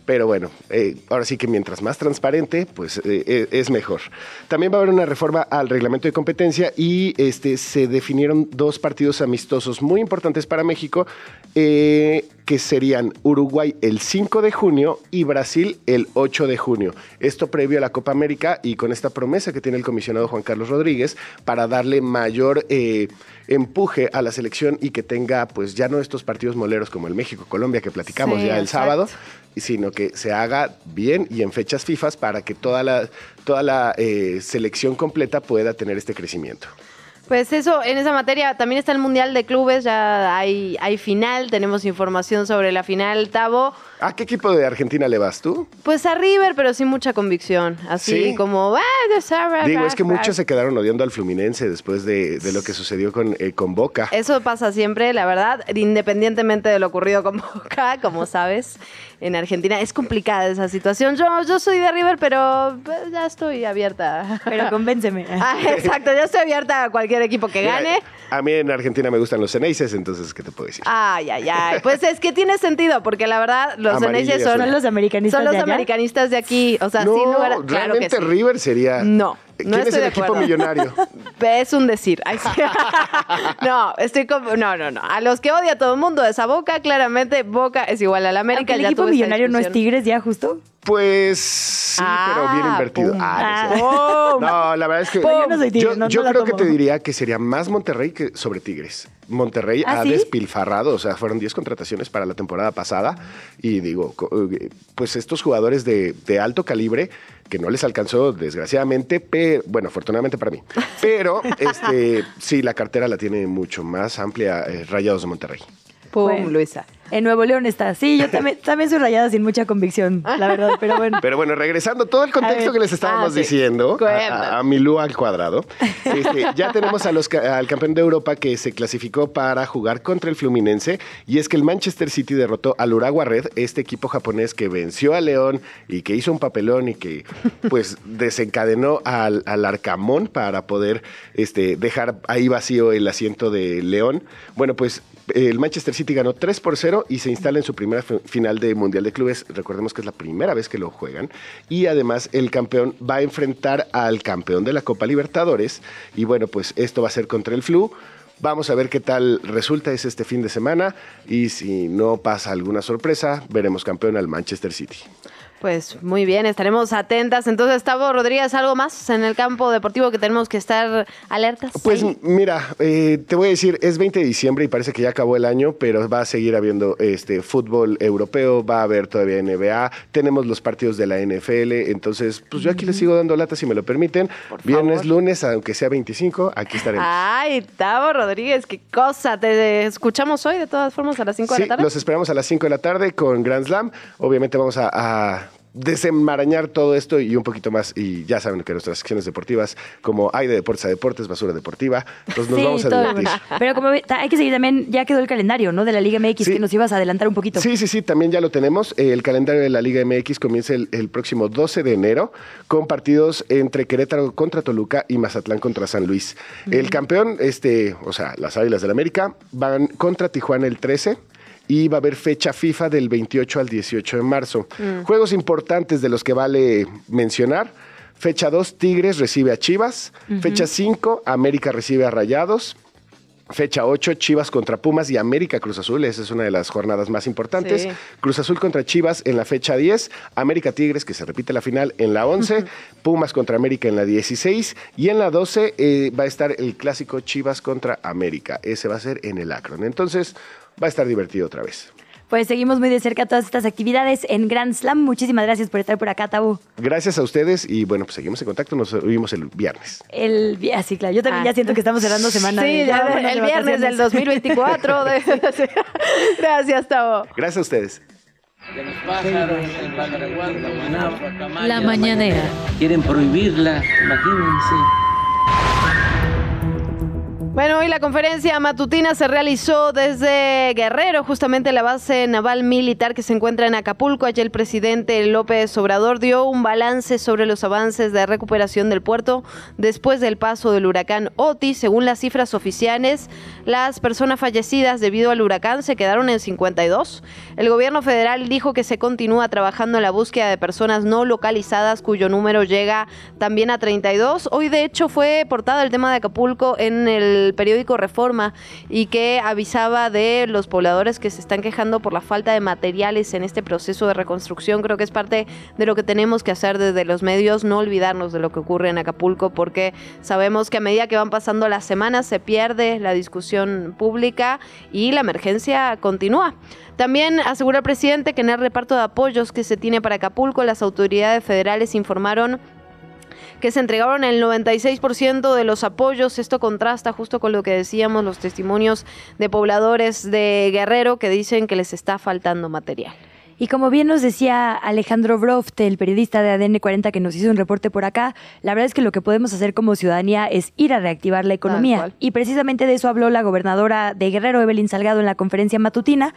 Pero bueno, eh, ahora sí que mientras más transparente, pues eh, eh, es mejor. También va a haber una reforma al reglamento de competencia y este, se definieron dos partidos amistosos muy importantes para México, que serían Uruguay el 5 de junio y Brasil el 8 de junio. Esto previo a la Copa América y con esta promesa que tiene el comisionado Juan Carlos Rodríguez para darle mayor empuje a la selección y que tenga pues ya no estos partidos moleros como el México-Colombia que platicamos Sí, ya el exacto. sábado, sino que se haga bien y en fechas FIFAs para que toda la, toda la eh, selección completa pueda tener este crecimiento. Pues eso, en esa materia también está el Mundial de Clubes, ya hay, hay final, tenemos información sobre la final, Tavo. ¿A qué equipo de Argentina le vas tú? Pues a River, pero sin mucha convicción, así Sí. como... "Ah, Digo, es que ra". muchos se quedaron odiando al Fluminense después de, de lo que sucedió con, eh, con Boca. Eso pasa siempre, la verdad, independientemente de lo ocurrido con Boca, como sabes, en Argentina. Es complicada esa situación. Yo, yo soy de River, pero pues, ya estoy abierta. Pero convénceme. Ah, exacto, ya estoy abierta a cualquier equipo que Mira, gane. A mí en Argentina me gustan los Ceneices, entonces, ¿qué te puedo decir? Ay, ay, ay. Pues es que tiene sentido, porque la verdad, los son, ¿Son los americanistas son los de allá? americanistas de aquí. O sea, no, sin lugar a- claro que realmente sí. River sería... No, ¿Quién no es estoy el de equipo acuerdo. millonario? Es un decir. Ay, sí. no, estoy con... No, no, no. A los que odia todo el mundo esa Boca, claramente Boca es igual al América. Aunque el ya equipo millonario no es. Tigres ya justo. Pues sí, pero bien Ah, invertido. Ah. Ah. No, la verdad es que. Yo no soy Tigres, yo, no- yo no la creo que te diría que sería más Monterrey que sobre Tigres. Monterrey ¿Ah, ha sí? despilfarrado, o sea, fueron 10 contrataciones para la temporada pasada y digo, eh, pues estos jugadores de, de alto calibre que no les alcanzó desgraciadamente, pero bueno, afortunadamente para mí. Pero este sí, la cartera la tiene mucho más amplia eh, Rayados de Monterrey. Pum, Bueno. Luisa. En Nuevo León está. Sí, yo también, también soy rayada sin mucha convicción, la verdad, pero bueno. Pero bueno, regresando todo el contexto que les estábamos Ah, sí. diciendo, a, a, Milú al cuadrado, este, ya tenemos a los, al campeón de Europa que se clasificó para jugar contra el Fluminense y es que el Manchester City derrotó al Urawa Red, este equipo japonés que venció a León y que hizo un papelón y que pues desencadenó al, al Arcamón para poder este, dejar ahí vacío el asiento de León. Bueno, pues el Manchester City ganó 3 por 0 y se instala en su primera fi- final de Mundial de Clubes. Recordemos que es la primera vez que lo juegan. Y además el campeón va a enfrentar al campeón de la Copa Libertadores. Y bueno, pues esto va a ser contra el Flu. Vamos a ver qué tal resulta es este fin de semana. Y si no pasa alguna sorpresa, veremos campeón al Manchester City. Pues muy bien, estaremos atentas. Entonces, Tavo Rodríguez, ¿algo más en el campo deportivo que tenemos que estar alertas? Pues ahí? mira, eh, te voy a decir, es 20 de diciembre y parece que ya acabó el año, pero va a seguir habiendo este fútbol europeo, va a haber todavía NBA, tenemos los partidos de la NFL, entonces pues yo aquí les sigo dando lata si me lo permiten. Viernes, lunes, aunque sea 25, aquí estaremos. Ay, Tavo Rodríguez, qué cosa. Te escuchamos hoy, de todas formas, a las 5 de Sí, la tarde. los esperamos a las 5 de la tarde con Grand Slam. Obviamente vamos a, a desenmarañar todo esto y un poquito más. Y ya saben que nuestras secciones deportivas, como hay de deportes a deportes, basura deportiva, pues nos Sí, vamos a divertir. Pero como hay que seguir también, ya quedó el calendario, ¿no? De la Liga MX, Sí. que nos ibas a adelantar un poquito. Sí, sí, sí, también ya lo tenemos. El calendario de la Liga MX comienza el, el próximo 12 de enero con partidos entre Querétaro contra Toluca y Mazatlán contra San Luis. El campeón, este, o sea, las Águilas del América, van contra Tijuana el 13 y va a haber fecha FIFA del 28 al 18 de marzo. Mm. Juegos importantes de los que vale mencionar. Fecha 2, Tigres recibe a Chivas. Fecha 5, América recibe a Rayados. Fecha 8, Chivas contra Pumas y América Cruz Azul. Esa es una de las jornadas más importantes. Sí. Cruz Azul contra Chivas en la fecha 10. América Tigres, que se repite la final, en la 11. Pumas contra América en la 16. Y en la 12 eh, va a estar el clásico Chivas contra América. Ese va a ser en el Akron. Entonces va a estar divertido otra vez. Pues seguimos muy de cerca todas estas actividades en Grand Slam. Muchísimas gracias por estar por acá, Tabu. Gracias a ustedes y bueno, pues seguimos en contacto. Nos oímos el viernes. El vi- sí, claro. Yo también ya siento que estamos cerrando semana. Sí, de- ya el de viernes del vacaciones. 2024. de- Gracias, Tavo. Gracias a ustedes. La mañanera. Quieren prohibirla, imagínense. Bueno, hoy la conferencia matutina se realizó desde Guerrero, justamente la base naval militar que se encuentra en Acapulco. Allí el presidente López Obrador dio un balance sobre los avances de recuperación del puerto después del paso del huracán Otis. Según las cifras oficiales, las personas fallecidas debido al huracán se quedaron en 52. El gobierno federal dijo que se continúa trabajando en la búsqueda de personas no localizadas cuyo número llega también a 32. Hoy de hecho fue portada el tema de Acapulco en el periódico Reforma y que avisaba de los pobladores que se están quejando por la falta de materiales en este proceso de reconstrucción. Creo que es parte de lo que tenemos que hacer desde los medios, no olvidarnos de lo que ocurre en Acapulco porque sabemos que a medida que van pasando las semanas se pierde la discusión pública y la emergencia continúa. También asegura el presidente que en el reparto de apoyos que se tiene para Acapulco, las autoridades federales informaron que se entregaron el 96% de los apoyos. Esto contrasta justo con lo que decíamos, los testimonios de pobladores de Guerrero que dicen que les está faltando material. Y como bien nos decía Alejandro Broft, el periodista de ADN 40 que nos hizo un reporte por acá, la verdad es que lo que podemos hacer como ciudadanía es ir a reactivar la economía. Y precisamente de eso habló la gobernadora de Guerrero, Evelyn Salgado, en la conferencia matutina.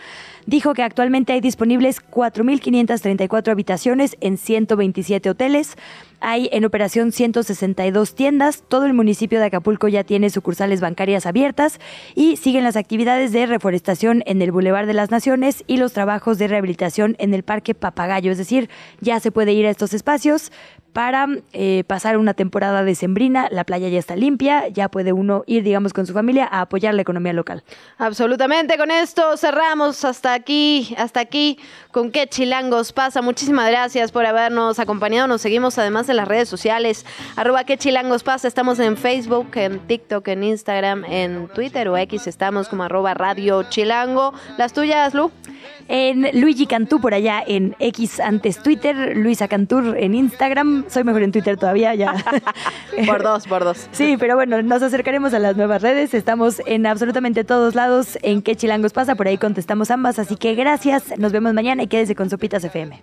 Dijo que actualmente hay disponibles 4.534 habitaciones en 127 hoteles. Hay en operación 162 tiendas. Todo el municipio de Acapulco ya tiene sucursales bancarias abiertas y siguen las actividades de reforestación en el Boulevard de las Naciones y los trabajos de rehabilitación en el Parque Papagayo. Es decir, ya se puede ir a estos espacios para eh, pasar una temporada decembrina. La playa ya está limpia, ya puede uno ir, digamos, con su familia a apoyar la economía local. Absolutamente, con esto cerramos hasta aquí, hasta aquí con qué chilangos pasa. Muchísimas gracias por habernos acompañado. Nos seguimos además en las redes sociales, arroba qué chilangos pasa. Estamos en Facebook, en TikTok, en Instagram, en Twitter o X. Estamos como arroba radio chilango. Las tuyas, Lu. En Luigi Cantú por allá en X antes Twitter, Luisa Cantur en Instagram. Soy mejor en Twitter todavía, ya. por dos, por dos. Sí, pero bueno, nos acercaremos a las nuevas redes. Estamos en absolutamente todos lados. En qué chilangos pasa, por ahí contestamos ambas. Así que gracias, nos vemos mañana y quédese con Sopitas FM.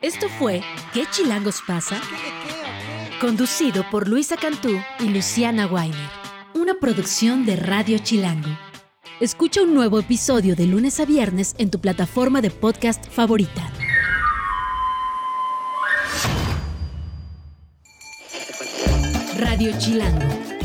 Esto fue ¿Qué chilangos pasa? Conducido por Luisa Cantú y Luciana Weiner. Una producción de Radio Chilango. Escucha un nuevo episodio de lunes a viernes en tu plataforma de podcast favorita. Radio Chilango.